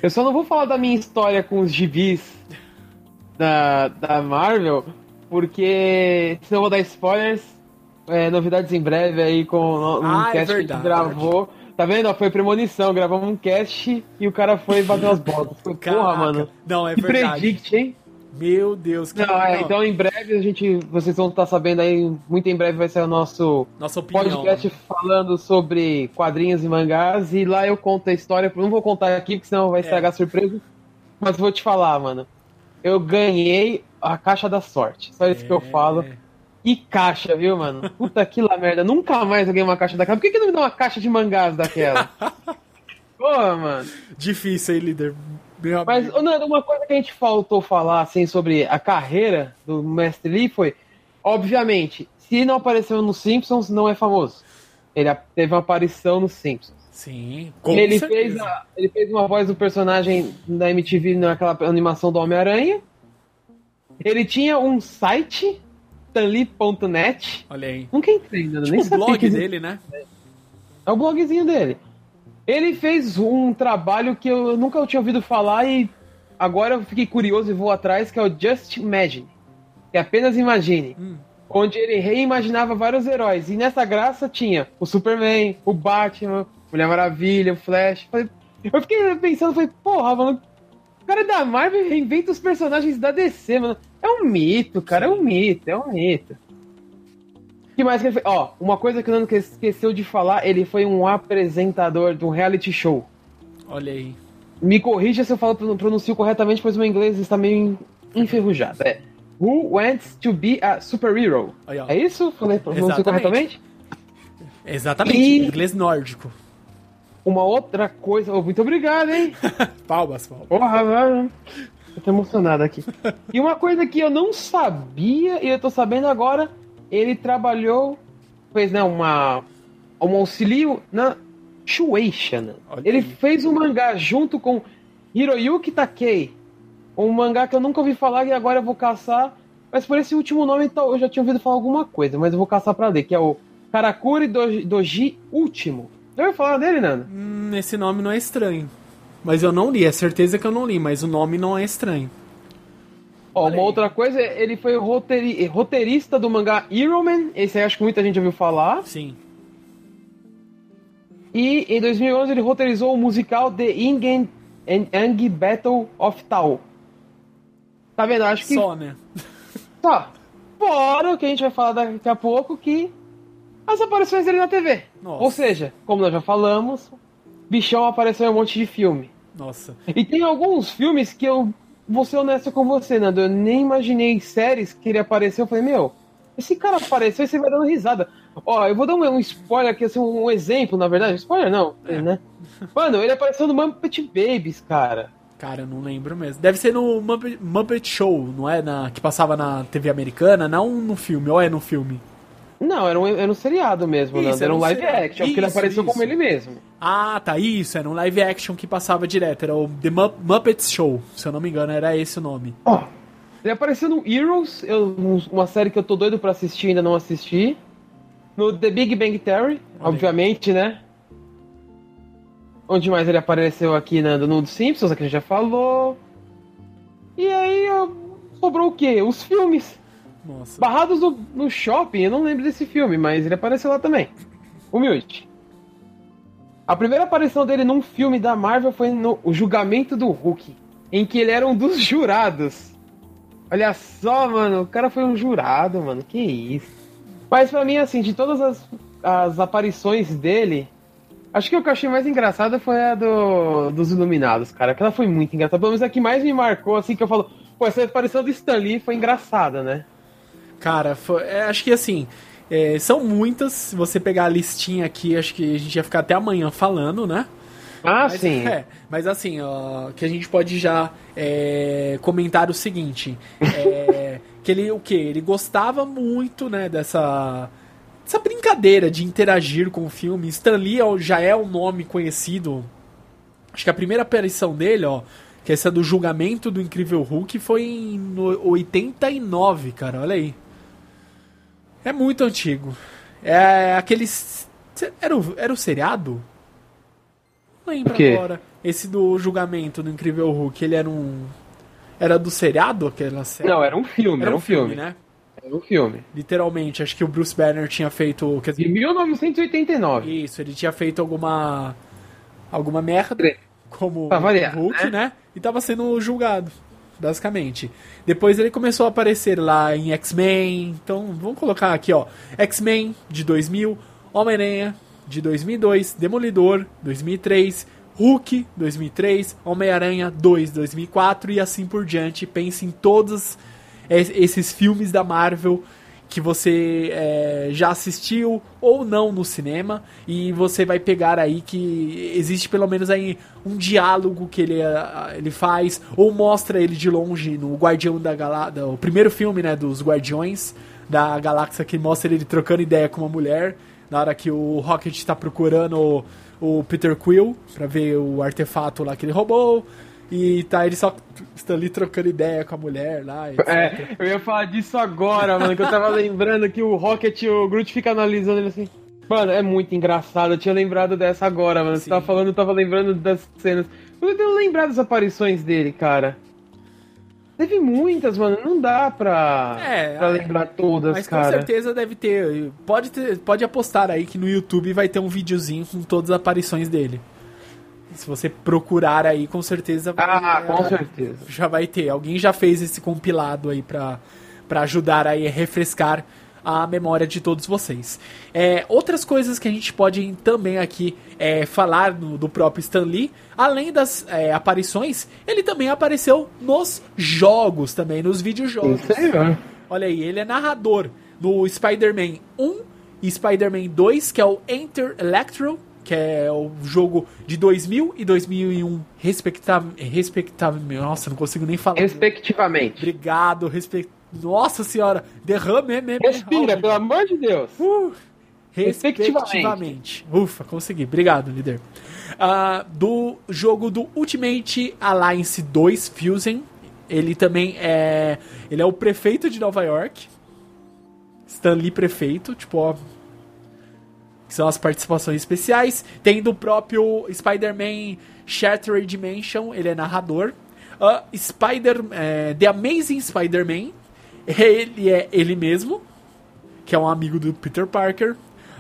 Eu só não vou falar da minha história com os gibis da, da Marvel, porque senão eu vou dar spoilers. É, novidades em breve aí com um ah, é cast é que a gente gravou. Tá vendo? Foi premonição, gravamos um cast e o cara foi bater as botas. Porra, mano. Não, é que verdade. Predict, hein? Meu Deus, que Não, é, então em breve a gente. Vocês vão estar sabendo aí, muito em breve vai ser o nosso Nossa opinião. podcast falando sobre quadrinhos e mangás. E lá eu conto a história. Não vou contar aqui, porque senão vai estragar a surpresa. Mas vou te falar, mano. Eu ganhei a caixa da sorte. Só isso que eu É. falo. E caixa, viu, mano? Puta que lá merda. Nunca mais eu ganhei uma caixa daquela. Por que, que não me dá uma caixa de mangás daquela? Pô, mano. Difícil, hein, líder? Meu Mas, amigo. ô, Nando, uma coisa que a gente faltou falar, assim, sobre a carreira do Mestre Lee foi, obviamente, se não apareceu nos Simpsons, não é famoso. Ele teve uma aparição nos Simpsons. Sim, com ele, certeza. fez a- ele fez uma voz do personagem da MTV naquela animação do Homem-Aranha. Ele tinha um site, tanli.net. Olha aí. Nunca entrei, Nando, Tipo nem o sabia blog que existia. dele, né? É o blogzinho dele. Ele fez um trabalho que eu nunca tinha ouvido falar e agora eu fiquei curioso e vou atrás, que é o Just Imagine. Que é apenas imagine. Hum. Onde ele reimaginava vários heróis. E nessa graça tinha o Superman, o Batman, Mulher Maravilha, o Flash. Eu fiquei pensando, falei, porra, mano, o cara da Marvel reinventa os personagens da DC, mano. É um mito, cara, é um mito, é um mito. O que mais que ele fez? Ó, uma coisa que o Nando esqueceu de falar, ele foi um apresentador de um reality show. Olha aí. Me corrija se eu falo pronuncio corretamente, pois meu inglês está meio enferrujado. É Who Wants to be a Superhero? Aí. É isso? Falei, Exatamente. corretamente? Exatamente, E- inglês nórdico. Uma outra coisa. oh, muito obrigado, hein? Palmas, palmas. Porra, mano. Eu tô emocionado aqui. E uma coisa que eu não sabia, e eu tô sabendo agora, ele trabalhou, fez, né, uma, um auxílio na Shueisha. Olha Ele fez um mangá junto com Hiroyuki Takei. Um mangá que eu nunca ouvi falar e agora eu vou caçar. Mas por esse último nome então, eu já tinha ouvido falar alguma coisa, mas eu vou caçar pra ler, que é o Karakuri Doji, Doji Último. Já ouviu falar dele, Nando? Hum, esse nome não é estranho. Mas eu não li, é certeza que eu não li, mas o nome não é estranho. Ó, uma outra coisa, ele foi roteiri- roteirista do mangá Hero Man, esse aí acho que muita gente ouviu falar. Sim. E em 2011 ele roteirizou o musical The Ingen and Yang Battle of Tao. Tá vendo? Acho que Só, né? tá. Fora o que a gente vai falar daqui a pouco, que as aparições dele na TV. Nossa. Ou seja, como nós já falamos, Bichão apareceu em um monte de filme. Nossa. E tem alguns filmes que eu vou ser honesto com você, Nando. Eu nem imaginei séries que ele apareceu. Eu falei, meu, esse cara apareceu e você vai dando risada. Ó, eu vou dar um, um spoiler aqui, assim, um exemplo, na verdade. Spoiler não, É. né? Mano, ele apareceu no Muppet Babies, cara. Cara, eu não lembro mesmo. Deve ser no Muppet, Muppet Show, não é? Na, que passava na TV americana, não no filme, ou é no filme? Não, era um, era um seriado mesmo, Isso, Nando. era um live seriado. action, porque ele Isso, apareceu isso. como ele mesmo. Ah, tá, isso, era um live action que passava direto, era o The Mu- Muppets Show, se eu não me engano, era esse o nome. Ó, ele apareceu no Heroes, eu- um- uma série que eu tô doido pra assistir ainda não assisti. No The Big Bang Theory, Olha aí. obviamente, né? Onde mais ele apareceu aqui né, no Simpsons, que a gente já falou. E aí sobrou o quê? Os filmes. Nossa. Barrados no, no shopping, eu não lembro desse filme, mas ele apareceu lá também. Humilde. A primeira aparição dele num filme da Marvel foi no O Julgamento do Hulk, em que ele era um dos jurados. Olha só, mano, o cara foi um jurado, mano, que isso. Mas pra mim, assim, de todas as, as aparições dele, acho que o que eu achei mais engraçada foi a do, dos Iluminados, cara. Aquela foi muito engraçada. Pelo menos a que mais me marcou, assim, que eu falo, pô, essa aparição do Stan Lee foi engraçada, né? Cara, foi- é, acho que assim, é, são muitas. Se você pegar a listinha aqui, acho que a gente ia ficar até amanhã falando, né? Ah, Mas, sim. é, mas assim, ó, que a gente pode já é, comentar o seguinte: é, que ele o que? Ele gostava muito, né, dessa. Essa brincadeira de interagir com o filme. Stan Lee ó, já é um nome conhecido. Acho que a primeira aparição dele, ó, que é essa do julgamento do Incrível Hulk, foi em no- 89, cara, olha aí. É muito antigo. É aqueles. Era o, era o seriado? Não lembro agora. Esse do julgamento do Incrível Hulk, ele era um. Era do seriado aquela série? Não, era um filme, era um filme, né? Era um filme. Literalmente, acho que o Bruce Banner tinha feito. Quer dizer, 1989. isso, ele tinha feito alguma. alguma merda. Como Pra variar, Hulk, né? né? E tava sendo julgado. Basicamente. Depois ele começou a aparecer lá em X-Men. Então, vamos colocar aqui, ó. X-Men de 2000, Homem-Aranha de 2002, Demolidor 2003, Hulk 2003, Homem-Aranha 2 2004 e assim por diante. Pense em todos esses filmes da Marvel que você é, já assistiu ou não no cinema e você vai pegar aí que existe pelo menos aí um diálogo que ele, ele faz ou mostra ele de longe no Guardião da Galáxia, o primeiro filme né, dos Guardiões da Galáxia que mostra ele trocando ideia com uma mulher na hora que o Rocket está procurando o, o Peter Quill para ver o artefato lá que ele roubou e tá ele só está ali trocando ideia com a mulher lá. É, eu ia falar disso agora, mano, que eu tava lembrando que o Rocket e o Groot ficam analisando ele assim. Mano, é muito engraçado. Eu tinha lembrado dessa agora, mano. Sim. Você tava falando, eu tava lembrando das cenas. Eu tenho lembrado das aparições dele, cara. Teve muitas, mano. Não dá pra, é, pra lembrar todas, mas cara. Mas com certeza deve ter. Pode, ter. pode apostar aí que no YouTube vai ter um videozinho com todas as aparições dele. Se você procurar aí, com certeza. Ah, com certeza. Já vai ter. Alguém já fez esse compilado aí pra, pra ajudar aí a refrescar a memória de todos vocês. É, outras coisas que a gente pode também aqui é, falar no, do próprio Stan Lee, além das é, aparições, ele também apareceu nos jogos também, nos videojogos. Sério? Olha aí, ele é narrador do Spider-Man 1 e Spider-Man 2, que é o Enter Electro, que é o jogo de 2000 e 2001, respectivamente. Respectavelmente. Nossa, não consigo nem falar. Respectivamente. Obrigado, respe... Nossa senhora, derrame, me, me, Respira, pelo amor de Deus. Uh, respectivamente. Ufa, consegui. Obrigado, líder. Uh, do jogo do Ultimate Alliance 2 Fusion. Ele também é. Ele é o prefeito de Nova York. Stanley prefeito, tipo, ó, são as participações especiais. Tem do próprio Spider-Man Shattered Dimension, ele é narrador. Uh, Spider, é, The Amazing Spider-Man, ele é ele mesmo, que é um amigo do Peter Parker.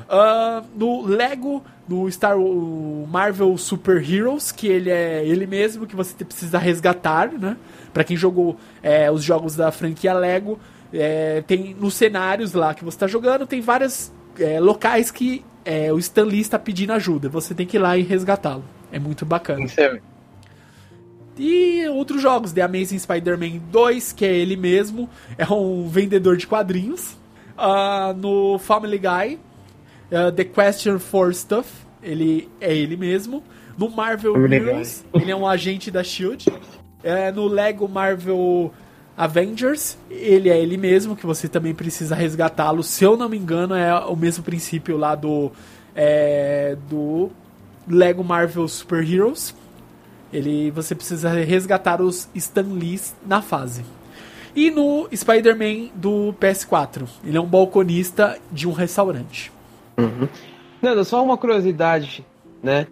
Uh, no Lego, no Star Marvel Super Heroes, que ele é ele mesmo, que você precisa resgatar, né? Pra quem jogou é, os jogos da franquia Lego, é, tem nos cenários lá que você está jogando, tem vários é, locais que é, o Stan Lee está pedindo ajuda. Você tem que ir lá e resgatá-lo. É muito bacana. Sim. E outros jogos, The Amazing Spider-Man 2, que é ele mesmo, é um vendedor de quadrinhos. Uh, no Family Guy, uh, The Question for Stuff, ele é ele mesmo. No Marvel Heroes, ele é um agente da SHIELD. Uh, no Lego Marvel Avengers, ele é ele mesmo, que você também precisa resgatá-lo. Se eu não me engano, é o mesmo princípio lá do. É, do Lego Marvel Super Heroes. Ele, você precisa resgatar os Stan Lees na fase. E no Spider-Man do PS4, ele é um balconista de um restaurante. Uhum. Nando, só uma curiosidade, né?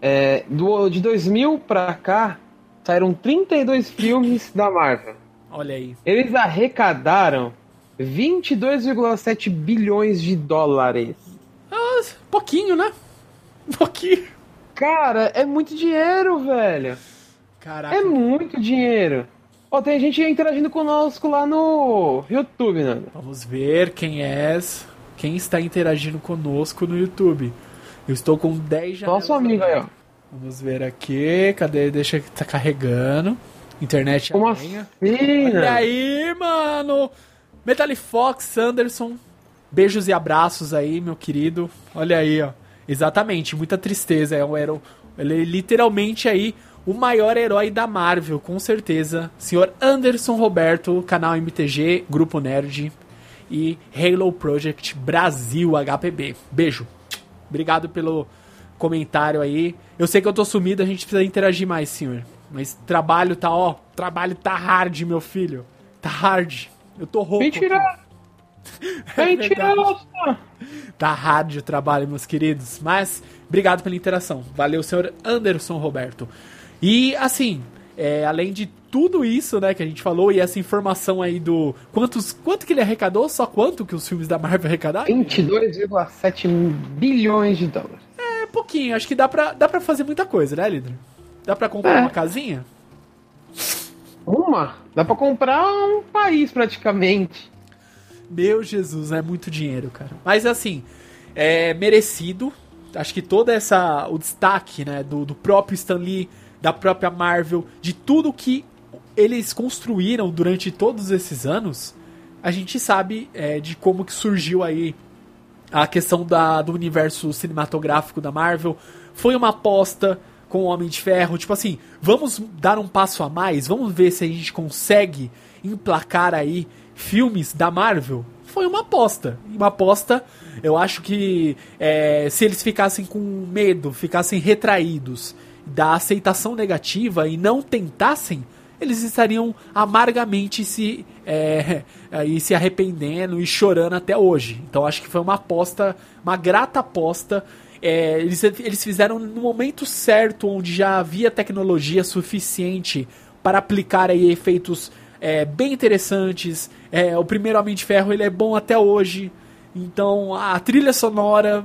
É, do, de 2000 pra cá, saíram 32 filmes da Marvel. Olha aí. Eles arrecadaram 22,7 bilhões de dólares. Ah, pouquinho, né? Um pouquinho. Cara, é muito dinheiro, velho. Caraca. É muito dinheiro. Ó, tem gente interagindo conosco lá no YouTube, né? Vamos ver quem é. Quem está interagindo conosco no YouTube. Eu estou com 10 janelas. Nosso amigo aí, ó. Vamos ver aqui. Cadê? Deixa que tá carregando. Internet Como assim? Olha aí, mano! Metal Fox, Anderson. Beijos e abraços aí, meu querido. Olha aí, ó. Exatamente, muita tristeza. É um herói. Ele é literalmente aí o maior herói da Marvel, com certeza. Senhor Anderson Roberto, canal MTG, Grupo Nerd e Halo Project Brasil HPB. Beijo. Obrigado pelo comentário aí. Eu sei que eu tô sumido, a gente precisa interagir mais, senhor. Mas trabalho tá, ó, trabalho tá hard, meu filho. Tá hard. Eu tô rouco. Mentira! É Mentiroso! tá hard o trabalho, meus queridos. Mas, obrigado pela interação. Valeu, senhor Anderson Roberto. E, assim, é, além de tudo isso, né, que a gente falou, e essa informação aí do. Quantos, quanto que ele arrecadou? Só quanto que os filmes da Marvel arrecadaram? 22,7 bilhões de dólares. É, pouquinho. Acho que dá pra, dá pra fazer muita coisa, né, líder? Dá pra comprar é. uma casinha? Uma? Dá pra comprar um país praticamente. Meu Jesus, é muito dinheiro, cara. Mas assim, é merecido. Acho que toda essa. o destaque, né, do, do próprio Stan Lee, da própria Marvel, de tudo que eles construíram durante todos esses anos, a gente sabe é, de como que surgiu aí a questão da, do universo cinematográfico da Marvel. Foi uma aposta com o Homem de Ferro, tipo assim, vamos dar um passo a mais, vamos ver se a gente consegue emplacar aí filmes da Marvel. Foi uma aposta. Uma aposta, eu acho que é, se eles ficassem com medo, ficassem retraídos da aceitação negativa e não tentassem, eles estariam amargamente se, é, se arrependendo e chorando até hoje. Então acho que foi uma aposta, uma grata aposta. É, eles, eles fizeram no momento certo, onde já havia tecnologia suficiente para aplicar aí efeitos é, bem interessantes. É, o primeiro Homem de Ferro ele é bom até hoje. Então a trilha sonora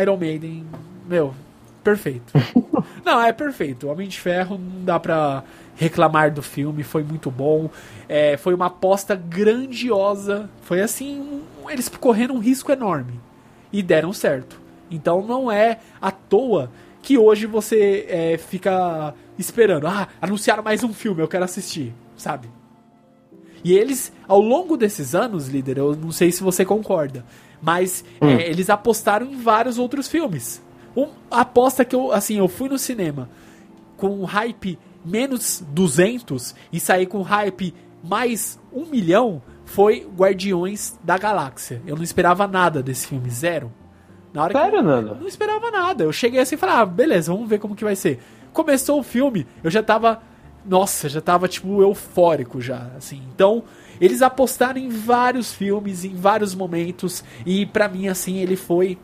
Iron Maiden, meu, perfeito. não, é perfeito. O Homem de Ferro não dá pra reclamar do filme, foi muito bom. É, foi uma aposta grandiosa. Foi assim, um, eles correram um risco enorme e deram certo. Então não é à toa que hoje você é, fica esperando. Ah, anunciaram mais um filme, eu quero assistir, sabe? E eles, ao longo desses anos, líder, eu não sei se você concorda, mas hum. é, eles apostaram em vários outros filmes. Uma aposta que eu, assim, eu fui no cinema com um hype menos 200 e sair com hype mais 1 milhão foi Guardiões da Galáxia. Eu não esperava nada desse filme, zero. Na hora Sério, que Nando? Eu não esperava nada. Eu cheguei assim e falei, ah, beleza, vamos ver como que vai ser. Começou o filme, eu já tava. Nossa, já tava, tipo, eufórico já, assim. Então, eles apostaram em vários filmes, em vários momentos, e para mim, assim, ele foi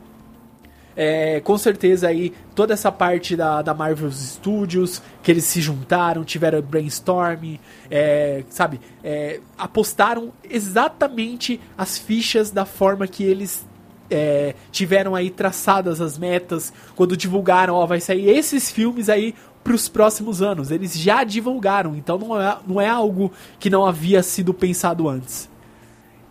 é, com certeza aí toda essa parte da, da Marvel Studios, que eles se juntaram, tiveram brainstorm, é, sabe, é, apostaram exatamente as fichas da forma que eles é, tiveram aí traçadas as metas quando divulgaram, ó, vai sair esses filmes aí para os próximos anos. Eles já divulgaram, então não é, não é algo que não havia sido pensado antes.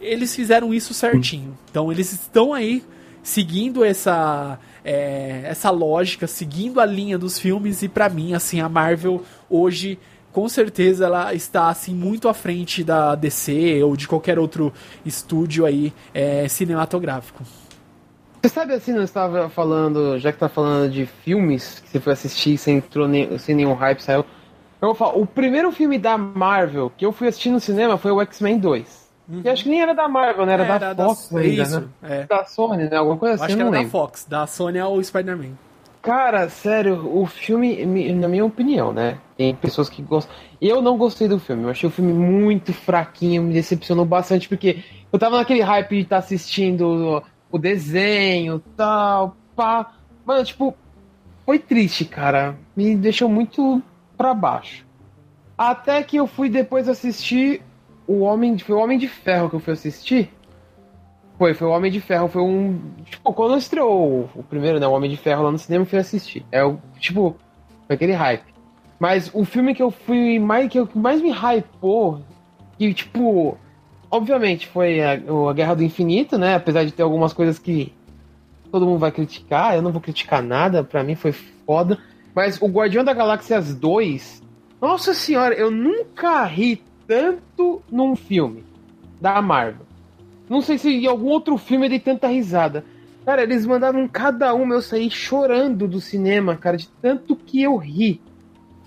Eles fizeram isso certinho. Então eles estão aí seguindo essa é, essa lógica, seguindo a linha dos filmes e para mim assim a Marvel hoje com certeza ela está assim muito à frente da DC ou de qualquer outro estúdio aí é, cinematográfico. Você sabe assim, não estava falando, já que tá falando de filmes que você foi assistir sem, sem nenhum hype, saiu. Eu vou falar, o primeiro filme da Marvel que eu fui assistir no cinema foi o X-Men 2. Uhum. acho que nem era da Marvel, né? Era, é, da, Fox da, ainda, isso, né? É. Da Sony, né? Alguma coisa assim, acho que era da Fox. Da Sony é o Spider-Man. Cara, sério, o filme, na minha opinião, né? Tem pessoas que gostam. Eu não gostei do filme. Eu achei o filme muito fraquinho, me decepcionou bastante, porque eu tava naquele hype de estar tá assistindo o desenho tal, pá. Mano, tipo, foi triste, cara. Me deixou muito pra baixo. Até que eu fui depois assistir o Homem de, foi o Homem de Ferro que eu fui assistir. Foi, foi o Homem de Ferro, foi um. Tipo, quando estreou o, primeiro, né? O Homem de Ferro lá no cinema, eu fui assistir. É o. Tipo, foi aquele hype. Mas o filme que eu fui mais. que mais me hypou, que, tipo. Obviamente foi a, a Guerra do Infinito, né? Apesar de ter algumas coisas que todo mundo vai criticar, eu não vou criticar nada, pra mim foi foda. Mas o Guardião da Galáxia 2, nossa senhora, eu nunca ri tanto num filme da Marvel. Não sei se em algum outro filme eu dei tanta risada. Cara, eles mandaram cada um eu sair chorando do cinema, cara, de tanto que eu ri.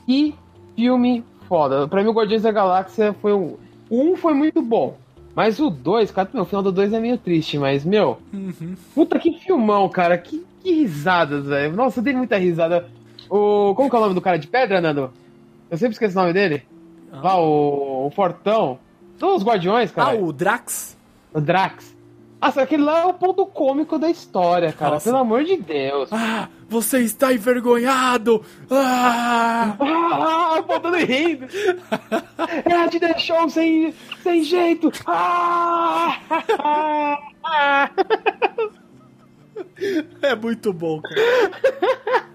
Que filme foda. Pra mim, o Guardiões da Galáxia foi um. O um foi muito bom. Mas o 2, cara, meu, o final do 2 é meio triste, mas, meu. Uhum. Puta que filmão, cara. Que, que risadas, velho. Nossa, eu dei muita risada. O, como que é o nome do cara de pedra, Nando? Eu sempre esqueço o nome dele. Ah. Lá, o, o Fortão. São os Guardiões, cara. Ah, o Drax? O Drax. Nossa, aquele lá é o ponto cômico da história, cara. Nossa. Pelo amor de Deus. Ah, você está envergonhado! Ah! Ah, botando rindo. Ela te deixou sem, sem jeito. Ah! É muito bom, cara.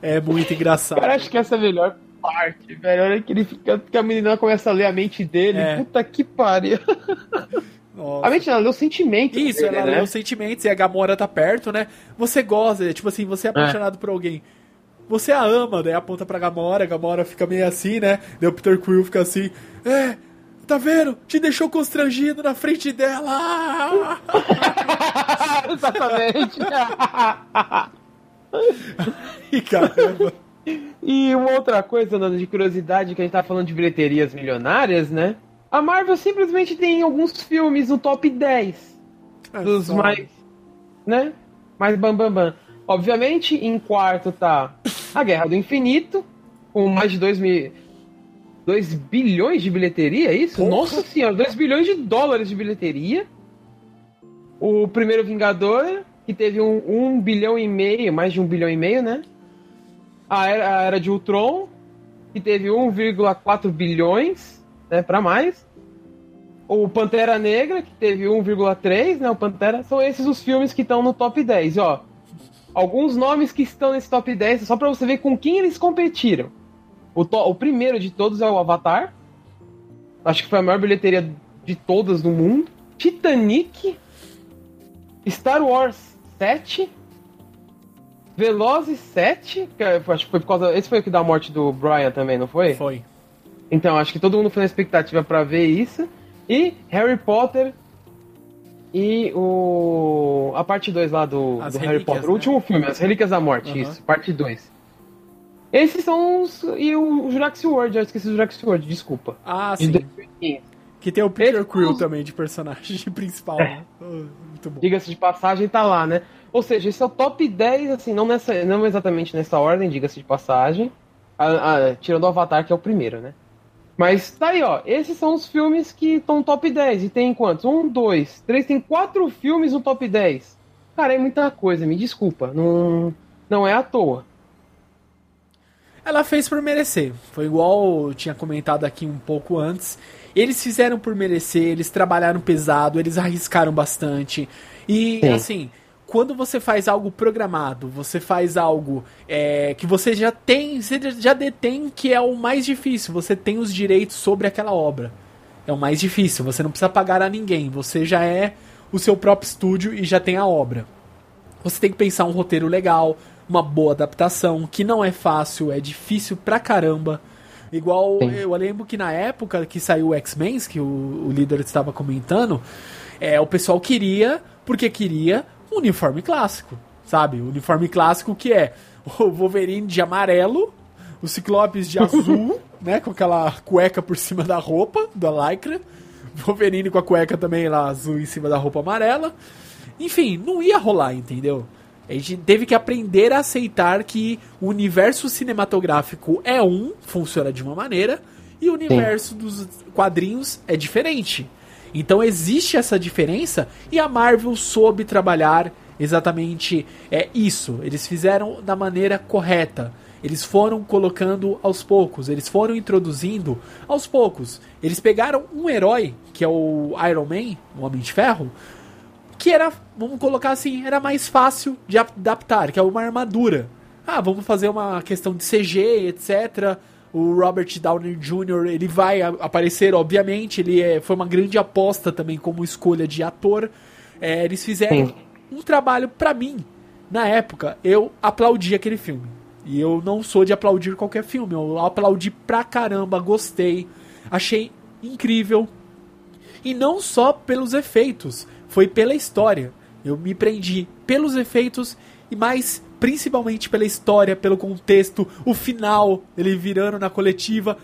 É muito engraçado. Cara, acho que essa é a melhor parte, velho. Olha que ele fica. Que a menina começa a ler a mente dele. É. Puta que pariu. Nossa. A mente ela lê os sentimentos. Isso, dele, ela né? lê os sentimentos e a Gamora tá perto, né? Você gosta, tipo assim, você é apaixonado por alguém. Você a ama, daí aponta pra Gamora, a Gamora fica meio assim, né? Daí o Peter Quill fica assim, é, tá vendo? Te deixou constrangido na frente dela. Exatamente. e caramba. E uma outra coisa, Nando, de curiosidade, que a gente tá falando de bilheterias milionárias, né? A Marvel simplesmente tem alguns filmes no top 10 dos Só. mais. né? Mais bam bam bam. Obviamente, em quarto tá A Guerra do Infinito, com mais de 2 mil. 2 bilhões de bilheteria, é isso? Porra. Nossa senhora, 2 bilhões de dólares de bilheteria. O primeiro Vingador, que teve um, um bilhão e meio, mais de um bilhão e meio, né? A Era, a era de Ultron, que teve 1,4 bilhões, né, para mais. O Pantera Negra, que teve 1,3, né, o Pantera. São esses os filmes que estão no top 10, ó. Alguns nomes que estão nesse top 10, só pra você ver com quem eles competiram. O, to- o primeiro de todos é o Avatar. Acho que foi a maior bilheteria de todas do mundo. Titanic. Star Wars 7. Velozes 7. Que eu acho que foi por causa. Esse foi o que dá a morte do Brian também, não foi? Foi. Então, acho que todo mundo foi na expectativa pra ver isso. E Harry Potter e o. A parte 2 lá do, do Harry Potter. né? O último filme, As Relíquias da Morte, Aham. isso, parte 2. Esses são os. E o Jurassic World, eu esqueci do Jurassic World, desculpa. Ah, De sim. 2015. Que tem o Peter Esse- Quill também de personagem principal. né? Ah, Muito bom. Diga-se de passagem, tá lá, né? Ou seja, esse é o top 10, assim, não, nessa, não exatamente nessa ordem, diga-se de passagem. Ah, ah, tirando o Avatar, que é o primeiro, né? Mas tá aí, ó. Esses são os filmes que estão no top 10. E tem quantos? Um, dois, três, tem quatro filmes no top 10. Cara, é muita coisa, me desculpa. Não, não é à toa. Ela fez por merecer. Foi igual eu tinha comentado aqui um pouco antes. Eles fizeram por merecer, eles trabalharam pesado, eles arriscaram bastante. E Sim. assim, quando você faz algo programado, você faz algo é, que você já tem, você já detém, que é o mais difícil. Você tem os direitos sobre aquela obra. É o mais difícil. Você não precisa pagar a ninguém. Você já é o seu próprio estúdio e já tem a obra. Você tem que pensar um roteiro legal, uma boa adaptação, que não é fácil, é difícil pra caramba. Igual Sim. eu lembro que na época que saiu o X-Men, que o, o líder estava comentando, é, o pessoal queria, porque queria, um uniforme clássico, sabe? O uniforme clássico que é o Wolverine de amarelo, o Ciclopes de azul, né? Com aquela cueca por cima da roupa, da lycra. Wolverine com a cueca também lá azul em cima da roupa amarela. Enfim, não ia rolar, entendeu? A gente teve que aprender a aceitar que o universo cinematográfico é um, funciona de uma maneira, e o universo dos quadrinhos é diferente. Então existe essa diferença e a Marvel soube trabalhar exatamente é isso. Eles fizeram da maneira correta. Eles foram colocando aos poucos, eles foram introduzindo aos poucos. Eles pegaram um herói, que é o Iron Man, o Homem de Ferro, que era, vamos colocar assim, era mais fácil de adaptar, que é uma armadura. Ah, vamos fazer uma questão de CG, etc. O Robert Downey Jr. ele vai aparecer, obviamente, ele é, foi uma grande aposta também como escolha de ator. É, eles fizeram Sim. um trabalho pra mim. Na época, eu aplaudi aquele filme. E eu não sou de aplaudir qualquer filme. Eu aplaudi pra caramba, gostei, achei incrível. E não só pelos efeitos, foi pela história. Eu me prendi pelos efeitos e mais principalmente pela história, pelo contexto, o final, ele virando na coletiva,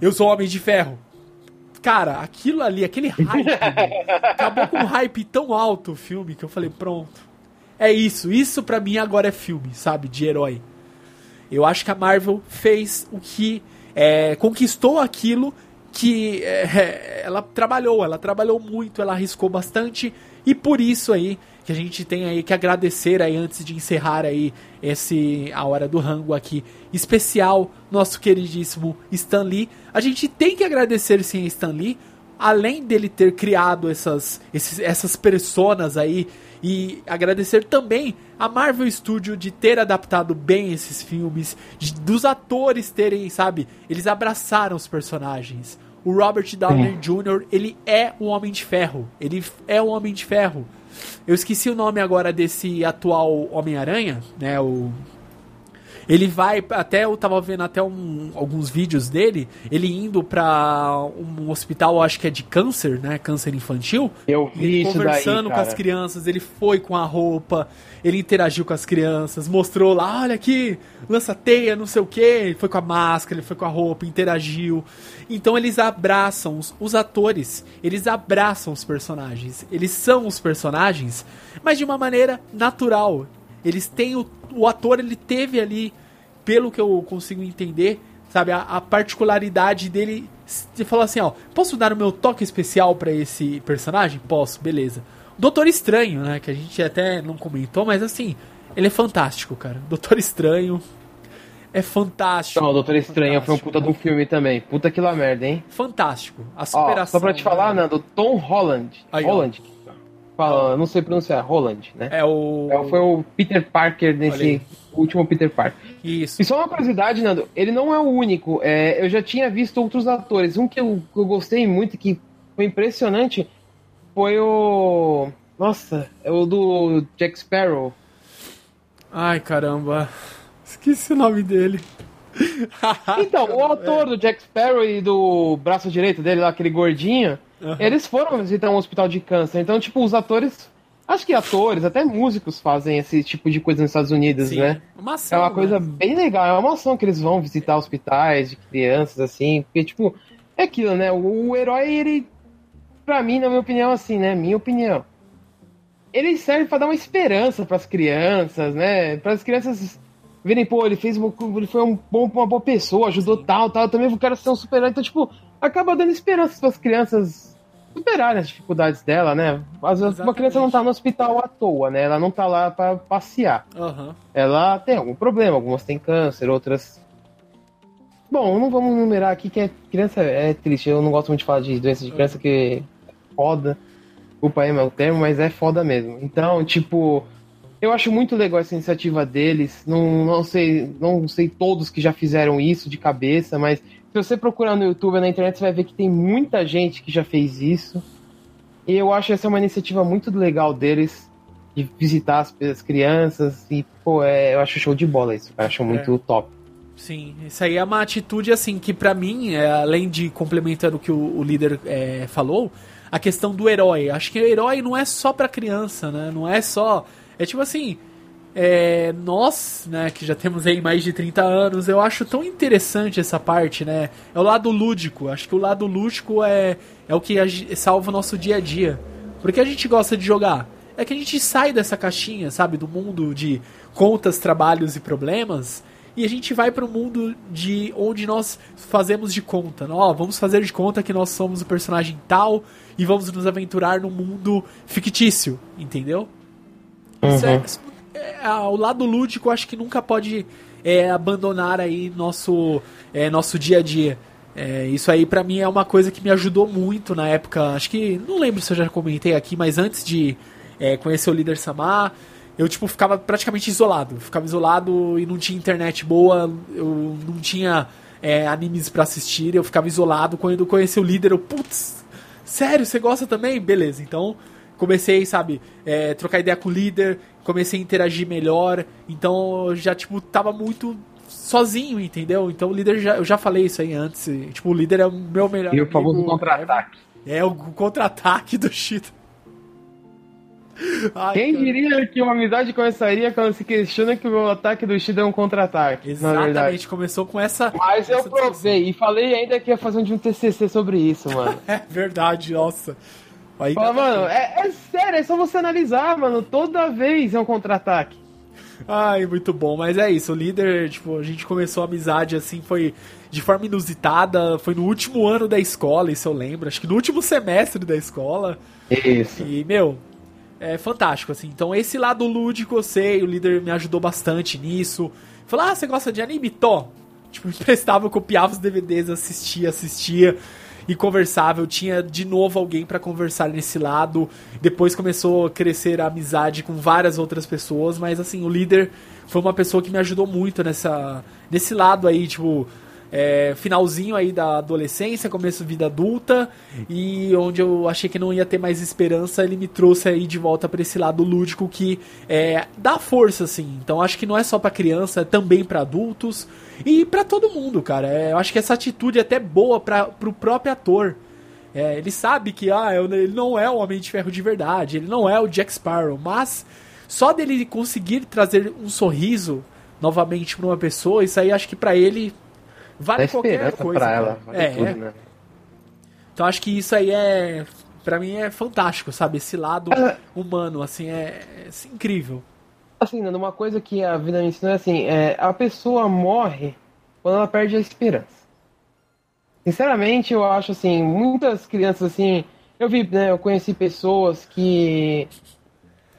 eu sou homem de ferro. Cara, aquilo ali, aquele hype, acabou com um hype tão alto o filme que eu falei, pronto. É isso, isso pra mim agora é filme, sabe, de herói. Eu acho que a Marvel fez o que é, conquistou aquilo que é, ela trabalhou, ela trabalhou muito, ela arriscou bastante e por isso aí que a gente tem aí que agradecer aí antes de encerrar aí esse a hora do rango aqui especial nosso queridíssimo Stan Lee. A gente tem que agradecer sim a Stan Lee além dele ter criado essas, esses, essas personas aí, e agradecer também a Marvel Studio de ter adaptado bem esses filmes, de, dos atores terem, sabe, eles abraçaram os personagens. O Robert Downey Jr., ele é o Homem de Ferro. Ele é o Homem de Ferro. Eu esqueci o nome agora desse atual Homem-Aranha, né? O ele vai, até eu tava vendo até um, alguns vídeos dele, ele indo pra um hospital, acho que é de câncer, né? Câncer infantil. Eu vi ele isso conversando daí, com as crianças, ele foi com a roupa, ele interagiu com as crianças, mostrou lá, olha aqui, lança teia, não sei o que, ele foi com a máscara, ele foi com a roupa, interagiu. Então eles abraçam os, os atores, eles abraçam os personagens, eles são os personagens, mas de uma maneira natural. Eles têm o, o ator, ele teve ali, pelo que eu consigo entender, sabe, a, a particularidade dele. Você falou assim, ó, posso dar o meu toque especial para esse personagem? Posso, beleza. Doutor Estranho, né, que a gente até não comentou, mas assim, ele é fantástico, cara. Doutor Estranho é fantástico. Não, o Doutor Estranho fantástico. foi um puta de um filme também. Puta que lá merda, hein? Fantástico. A Ó, superação. só pra te falar, né? Nando, Tom Holland. Aí, ó. Fala, não sei pronunciar, Holland, né? É o. É, Foi o Peter Parker nesse último Peter Parker. Isso. E só uma curiosidade, Nando, ele não é o único. É, eu já tinha visto outros atores. Um que eu, que eu gostei muito, que foi impressionante, foi o. Nossa, é o do Jack Sparrow. Ai, caramba. Esqueci o nome dele. Então, o ator do Jack Sparrow e do braço direito dele, lá, aquele gordinho, Eles foram visitar um hospital de câncer. Então, tipo, os atores. Acho que atores, até músicos fazem esse tipo de coisa nos Estados Unidos, Sim. né? Uma É ação, uma coisa né? bem legal, é uma ação que eles vão visitar hospitais de crianças, assim, porque, tipo, é aquilo, né? O, o herói, ele, pra mim, na minha opinião, assim, né? Minha opinião, ele serve pra dar uma esperança pras crianças, né? Para as crianças verem, pô, ele fez uma, ele foi um bom, uma boa pessoa, ajudou tal, tal, eu também quero ser um super-herói, então, tipo, acaba dando esperanças pras crianças superarem as dificuldades dela, né? Às vezes uma Exatamente. criança não tá no hospital à toa, né? Ela não tá lá pra passear Aham. ela tem algum problema, algumas têm câncer, outras. Bom, não vamos numerar aqui que é criança é triste. Eu não gosto muito de falar de doença de criança que é foda. Desculpa aí meu termo, mas é foda mesmo. Então, tipo, eu acho muito legal essa iniciativa deles. Não, não sei, não sei todos que já fizeram isso de cabeça, mas se você procurar no YouTube ou na internet, você vai ver que tem muita gente que já fez isso. E eu acho essa uma iniciativa muito legal deles de visitar as, as crianças e, pô, é, eu acho show de bola isso. Eu acho muito top. Sim, isso aí é uma atitude assim que pra mim, é, além de complementando o que o, o líder é, falou, a questão do herói. Acho que o herói não é só pra criança, né? Não é só. É tipo assim. É, nós, né, que já temos aí mais de 30 anos, eu acho tão interessante essa parte, né? É o lado lúdico. Acho que o lado lúdico é, é o que salva o nosso dia a dia. Porque a gente gosta de jogar. É que a gente sai dessa caixinha, sabe? Do mundo de contas, trabalhos e problemas. E a gente vai para o mundo de onde nós fazemos de conta. Ó, vamos fazer de conta que nós somos o personagem tal e vamos nos aventurar num mundo fictício, entendeu? É, isso é- é- o lado lúdico acho que nunca pode é, abandonar aí nosso, é, nosso dia a dia. É, isso aí pra mim é uma coisa que me ajudou muito na época. Acho que não lembro se eu já comentei aqui, mas antes de é, conhecer o líder Samar, eu tipo ficava praticamente isolado. Ficava isolado e não tinha internet boa, eu não tinha é, animes pra assistir, eu ficava isolado. Quando eu conheci o líder, eu, putz, sério, você gosta também? Beleza, então comecei, sabe, é, trocar ideia com o líder, comecei a interagir melhor, então eu já, tipo, tava muito sozinho, entendeu? Então o líder, já, eu já falei isso aí antes, e, tipo, o líder é o meu melhor E o famoso amigo contra-ataque. É, o contra-ataque do Cheeto. Ai, Quem cara. diria que uma amizade começaria quando se questiona que o ataque do Shida é um contra-ataque? Na verdade. Exatamente, começou com essa... Mas eu essa discussão. provei e falei ainda que ia fazer um de um TCC sobre isso, mano. É verdade, nossa. Aí, Fala, mano, é, é sério, é só você analisar, mano. Toda vez é um contra-ataque. Ai, muito bom. Mas é isso, o líder, tipo, a gente começou a amizade assim, foi de forma inusitada, foi no último ano da escola, isso eu lembro, acho que no último semestre da escola. Isso. E, meu, é fantástico, assim. Então, esse lado lúdico, eu sei, o líder me ajudou bastante nisso. Falou, ah, você gosta de anime? Tó. Tipo, me emprestava, eu copiava os DVDs, assistia, assistia. E conversável, tinha de novo alguém para conversar nesse lado. Depois começou a crescer a amizade com várias outras pessoas, mas assim, o líder foi uma pessoa que me ajudou muito nessa nesse lado aí, tipo, é, finalzinho aí da adolescência, começo vida adulta, e onde eu achei que não ia ter mais esperança, ele me trouxe aí de volta para esse lado lúdico que é, dá força, assim. Então acho que não é só para criança, é também para adultos e para todo mundo, cara. É, eu acho que essa atitude é até boa para pro próprio ator. É, ele sabe que ah, ele não é o Homem de Ferro de verdade, ele não é o Jack Sparrow, mas só dele conseguir trazer um sorriso novamente para uma pessoa, isso aí acho que para ele vale qualquer coisa. Pra ela, vale é, tudo. Né? Então acho que isso aí é. Pra mim é fantástico, sabe? Esse lado é. humano, assim, é, é incrível. Assim, uma coisa que a vida me ensinou é assim: é, a pessoa morre quando ela perde a esperança. Sinceramente, eu acho assim, muitas crianças assim. Eu vi, né? Eu conheci pessoas que.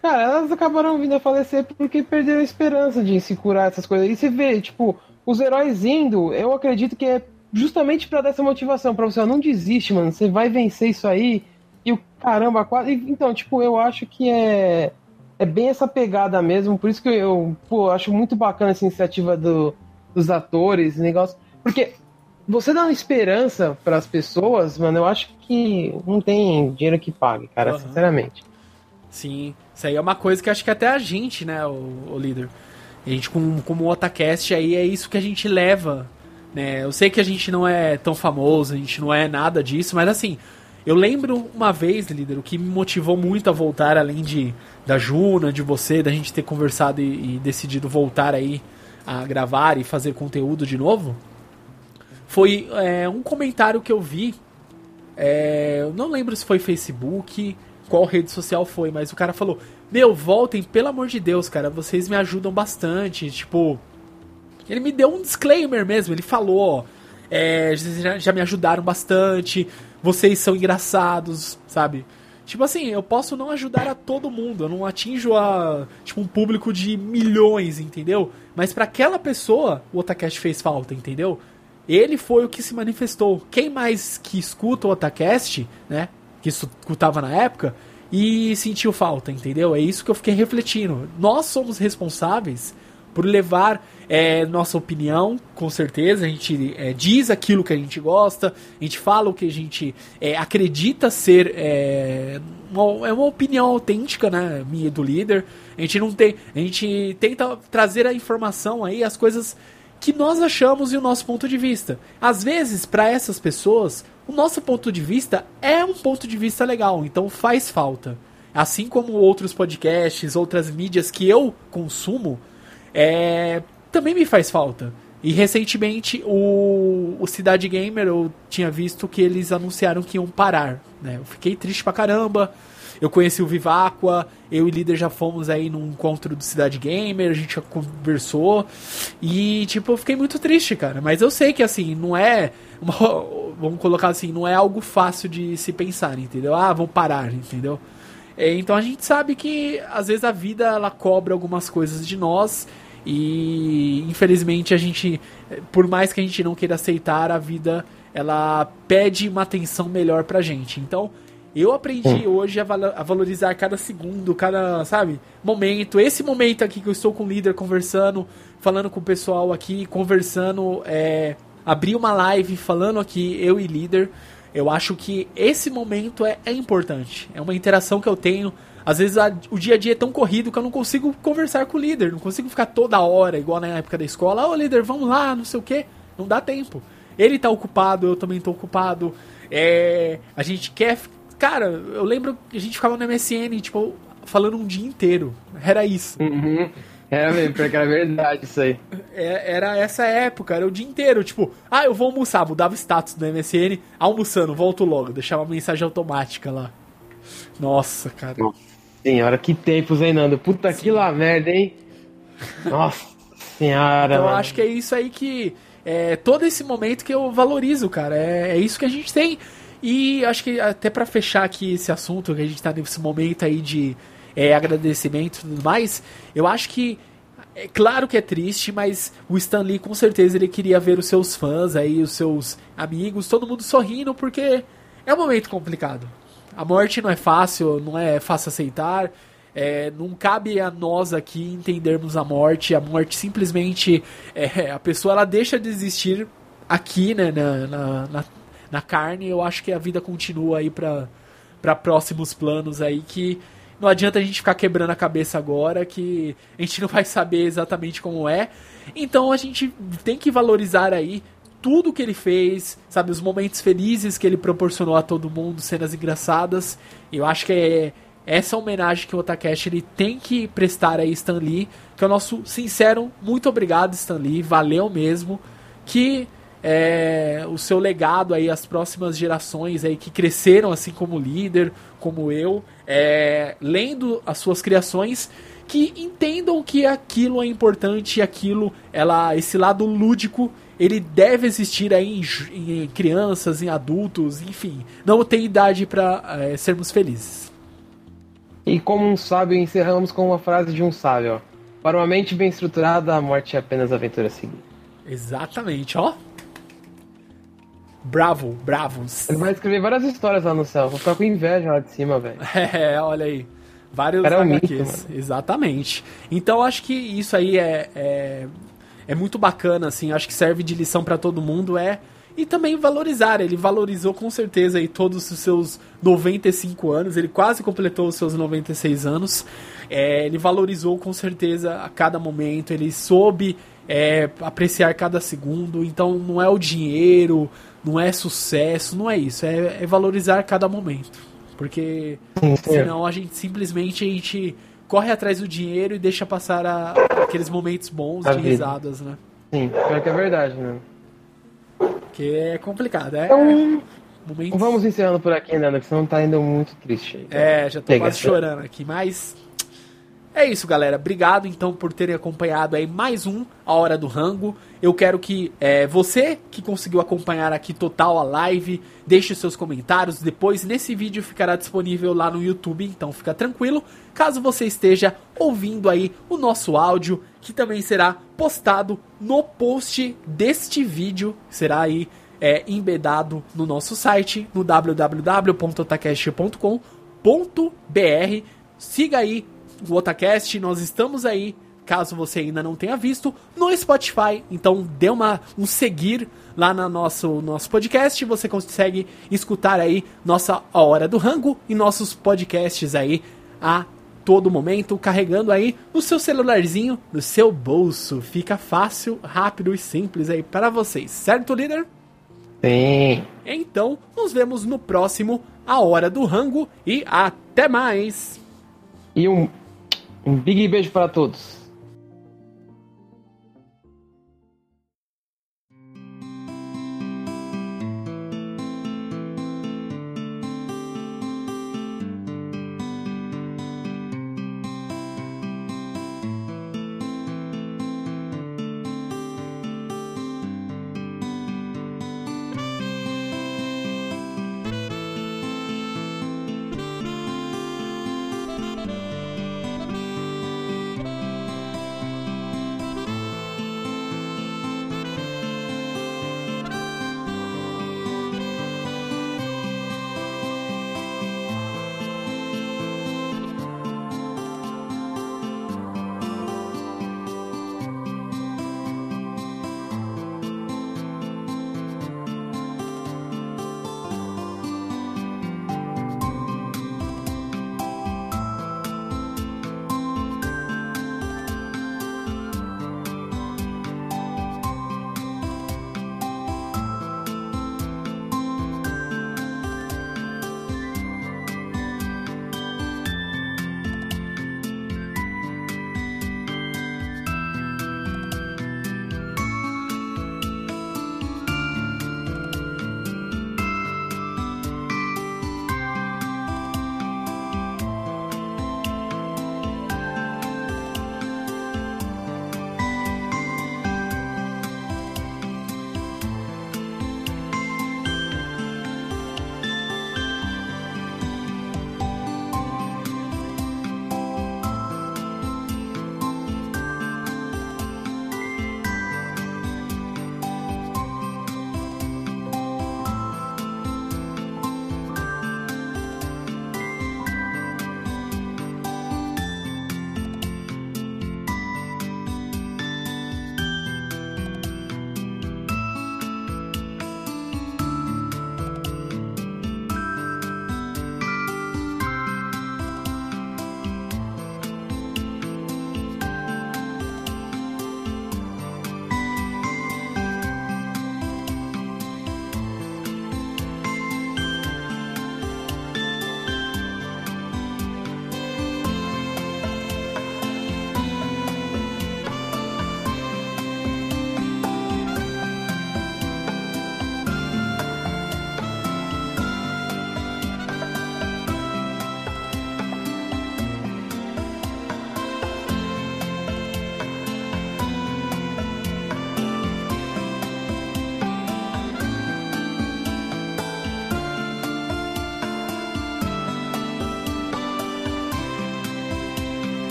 Cara, elas acabaram vindo a falecer porque perderam a esperança de se curar essas coisas. E você vê, tipo, os heróis indo, eu acredito que é justamente para dar essa motivação para você, não desiste, mano, você vai vencer isso aí. E o caramba, quase. Então, tipo, eu acho que é é bem essa pegada mesmo, por isso que eu, pô, acho muito bacana essa iniciativa do, dos atores, negócio, porque você dá uma esperança para as pessoas, mano, eu acho que não tem dinheiro que pague, cara, uhum. sinceramente. Sim, isso aí é uma coisa que acho que até a gente, né, o, o líder, a gente, como, como Otacast aí, é isso que a gente leva. Né? Eu sei que a gente não é tão famoso, a gente não é nada disso, mas assim, eu lembro uma vez, líder, o que me motivou muito a voltar, além de da Juna, de você, da gente ter conversado e, e decidido voltar aí a gravar e fazer conteúdo de novo, foi é, um comentário que eu vi. É, eu não lembro se foi Facebook, qual rede social foi, mas o cara falou: meu, voltem, pelo amor de Deus, cara, vocês me ajudam bastante. Tipo, ele me deu um disclaimer mesmo. Ele falou: ó, é, já, já me ajudaram bastante, vocês são engraçados, sabe? Tipo assim, eu posso não ajudar a todo mundo, eu não atinjo a, tipo, um público de milhões, entendeu? Mas para aquela pessoa, o Otacast fez falta, entendeu? Ele foi o que se manifestou. Quem mais que escuta o Otacast, né, que escutava na época, e sentiu falta, entendeu? É isso que eu fiquei refletindo. Nós somos responsáveis por levar é, nossa opinião, com certeza. A gente é, diz aquilo que a gente gosta, a gente fala o que a gente é, acredita ser é, uma, é uma opinião autêntica, né? Minha e do líder. A gente não tem. A gente tenta trazer a informação aí, as coisas que nós achamos e o nosso ponto de vista. Às vezes, para essas pessoas, o nosso ponto de vista é um ponto de vista legal, então faz falta. Assim como outros podcasts, outras mídias que eu consumo, é, também me faz falta. E recentemente o, o Cidade Gamer eu tinha visto que eles anunciaram que iam parar. Né? Eu fiquei triste pra caramba. Eu conheci o Viváqua, eu e o líder já fomos aí num encontro do Cidade Gamer, a gente já conversou. E, tipo, eu fiquei muito triste, cara. Mas eu sei que, assim, não é. Uma, vamos colocar assim, não é algo fácil de se pensar, entendeu? Ah, vamos parar, entendeu? É, então a gente sabe que às vezes a vida ela cobra algumas coisas de nós e infelizmente a gente, por mais que a gente não queira aceitar, a vida ela pede uma atenção melhor pra gente. Então eu aprendi hum. hoje a, val a, valorizar cada segundo, cada, sabe, momento. Esse momento aqui que eu estou com o líder conversando, falando com o pessoal aqui, conversando, é, abrir uma live falando aqui, eu e líder, eu acho que esse momento é, é importante. É uma interação que eu tenho. Às vezes a, o dia a dia é tão corrido que eu não consigo conversar com o líder, não consigo ficar toda hora, igual na época da escola. Ô oh, líder, vamos lá, não sei o que. Não dá tempo. Ele tá ocupado, eu também tô ocupado. É, a gente quer. Cara, eu lembro que a gente ficava no MSN, tipo, falando um dia inteiro. Era isso. Uhum. Era mesmo, porque era verdade isso aí. É, era essa época, era o dia inteiro, tipo, ah, eu vou almoçar, mudava o status do MSN, almoçando, volto logo, deixava uma mensagem automática lá. Nossa, cara. Nossa senhora, que tempos, hein, Nando? Puta Sim. que lá merda, hein? Nossa senhora. Então, eu acho que é isso aí que. É todo esse momento que eu valorizo, cara. É, é isso que a gente tem. E acho que até para fechar aqui esse assunto, que a gente tá nesse momento aí de é, agradecimento e tudo mais, eu acho que é claro que é triste, mas o Stan Lee com certeza ele queria ver os seus fãs aí, os seus amigos, todo mundo sorrindo, porque é um momento complicado. A morte não é fácil, não é fácil aceitar. É, não cabe a nós aqui entendermos a morte. A morte simplesmente é, a pessoa ela deixa de existir aqui, né, na, na, na, na carne. Eu acho que a vida continua aí para próximos planos aí que não adianta a gente ficar quebrando a cabeça agora que a gente não vai saber exatamente como é. Então a gente tem que valorizar aí tudo que ele fez, sabe, os momentos felizes que ele proporcionou a todo mundo, cenas engraçadas. Eu acho que é essa homenagem que o Otacast ele tem que prestar a Stan Lee, que é o nosso sincero muito obrigado Stan Lee, valeu mesmo, que é, o seu legado aí às próximas gerações aí que cresceram assim como líder, como eu, é, lendo as suas criações, que entendam que aquilo é importante aquilo, ela, esse lado lúdico ele deve existir aí em, em crianças, em adultos, enfim. Não tem idade para é, sermos felizes. E como um sábio, encerramos com uma frase de um sábio: ó. Para uma mente bem estruturada, a morte é apenas aventura seguida. Exatamente, ó. Bravo, bravos. Ele vai escrever várias histórias lá no céu. Vou ficar com inveja lá de cima, velho. É, olha aí. Vários é um mito, Exatamente. Então acho que isso aí é, é, é muito bacana, assim. Acho que serve de lição para todo mundo. É e também valorizar. Ele valorizou com certeza aí todos os seus 95 anos. Ele quase completou os seus 96 anos. É, ele valorizou com certeza a cada momento. Ele soube é, apreciar cada segundo. Então não é o dinheiro, não é sucesso, não é isso. É, é valorizar cada momento. Porque senão a gente simplesmente a gente corre atrás do dinheiro e deixa passar a, aqueles momentos bons A de vida. risadas, né? Sim, pior que é verdade, né? Que é complicado. É, Então, momentos... vamos encerrando por aqui, né? Porque senão tá indo muito triste aí. É, já tô Chega. quase chorando aqui, mas é isso, galera. Obrigado então por terem acompanhado aí mais um A Hora do Rango. Eu quero que é, você que conseguiu acompanhar aqui total a live, deixe seus comentários. Depois, nesse vídeo ficará disponível lá no YouTube, então fica tranquilo. Caso você esteja ouvindo aí o nosso áudio, que também será postado no post deste vídeo, será aí é, embedado no nosso site, no www.otacast.com.br. Siga aí o Otacast, nós estamos aí, caso você ainda não tenha visto, no Spotify. Então dê uma, um seguir lá no nosso, nosso podcast. Você consegue escutar aí nossa A Hora do Rango e nossos podcasts aí a todo momento, carregando aí no seu celularzinho, no seu bolso. Fica fácil, rápido e simples aí para vocês, certo, líder? Sim. Então, nos vemos no próximo A Hora do Rango e até mais! E um, um big beijo para todos.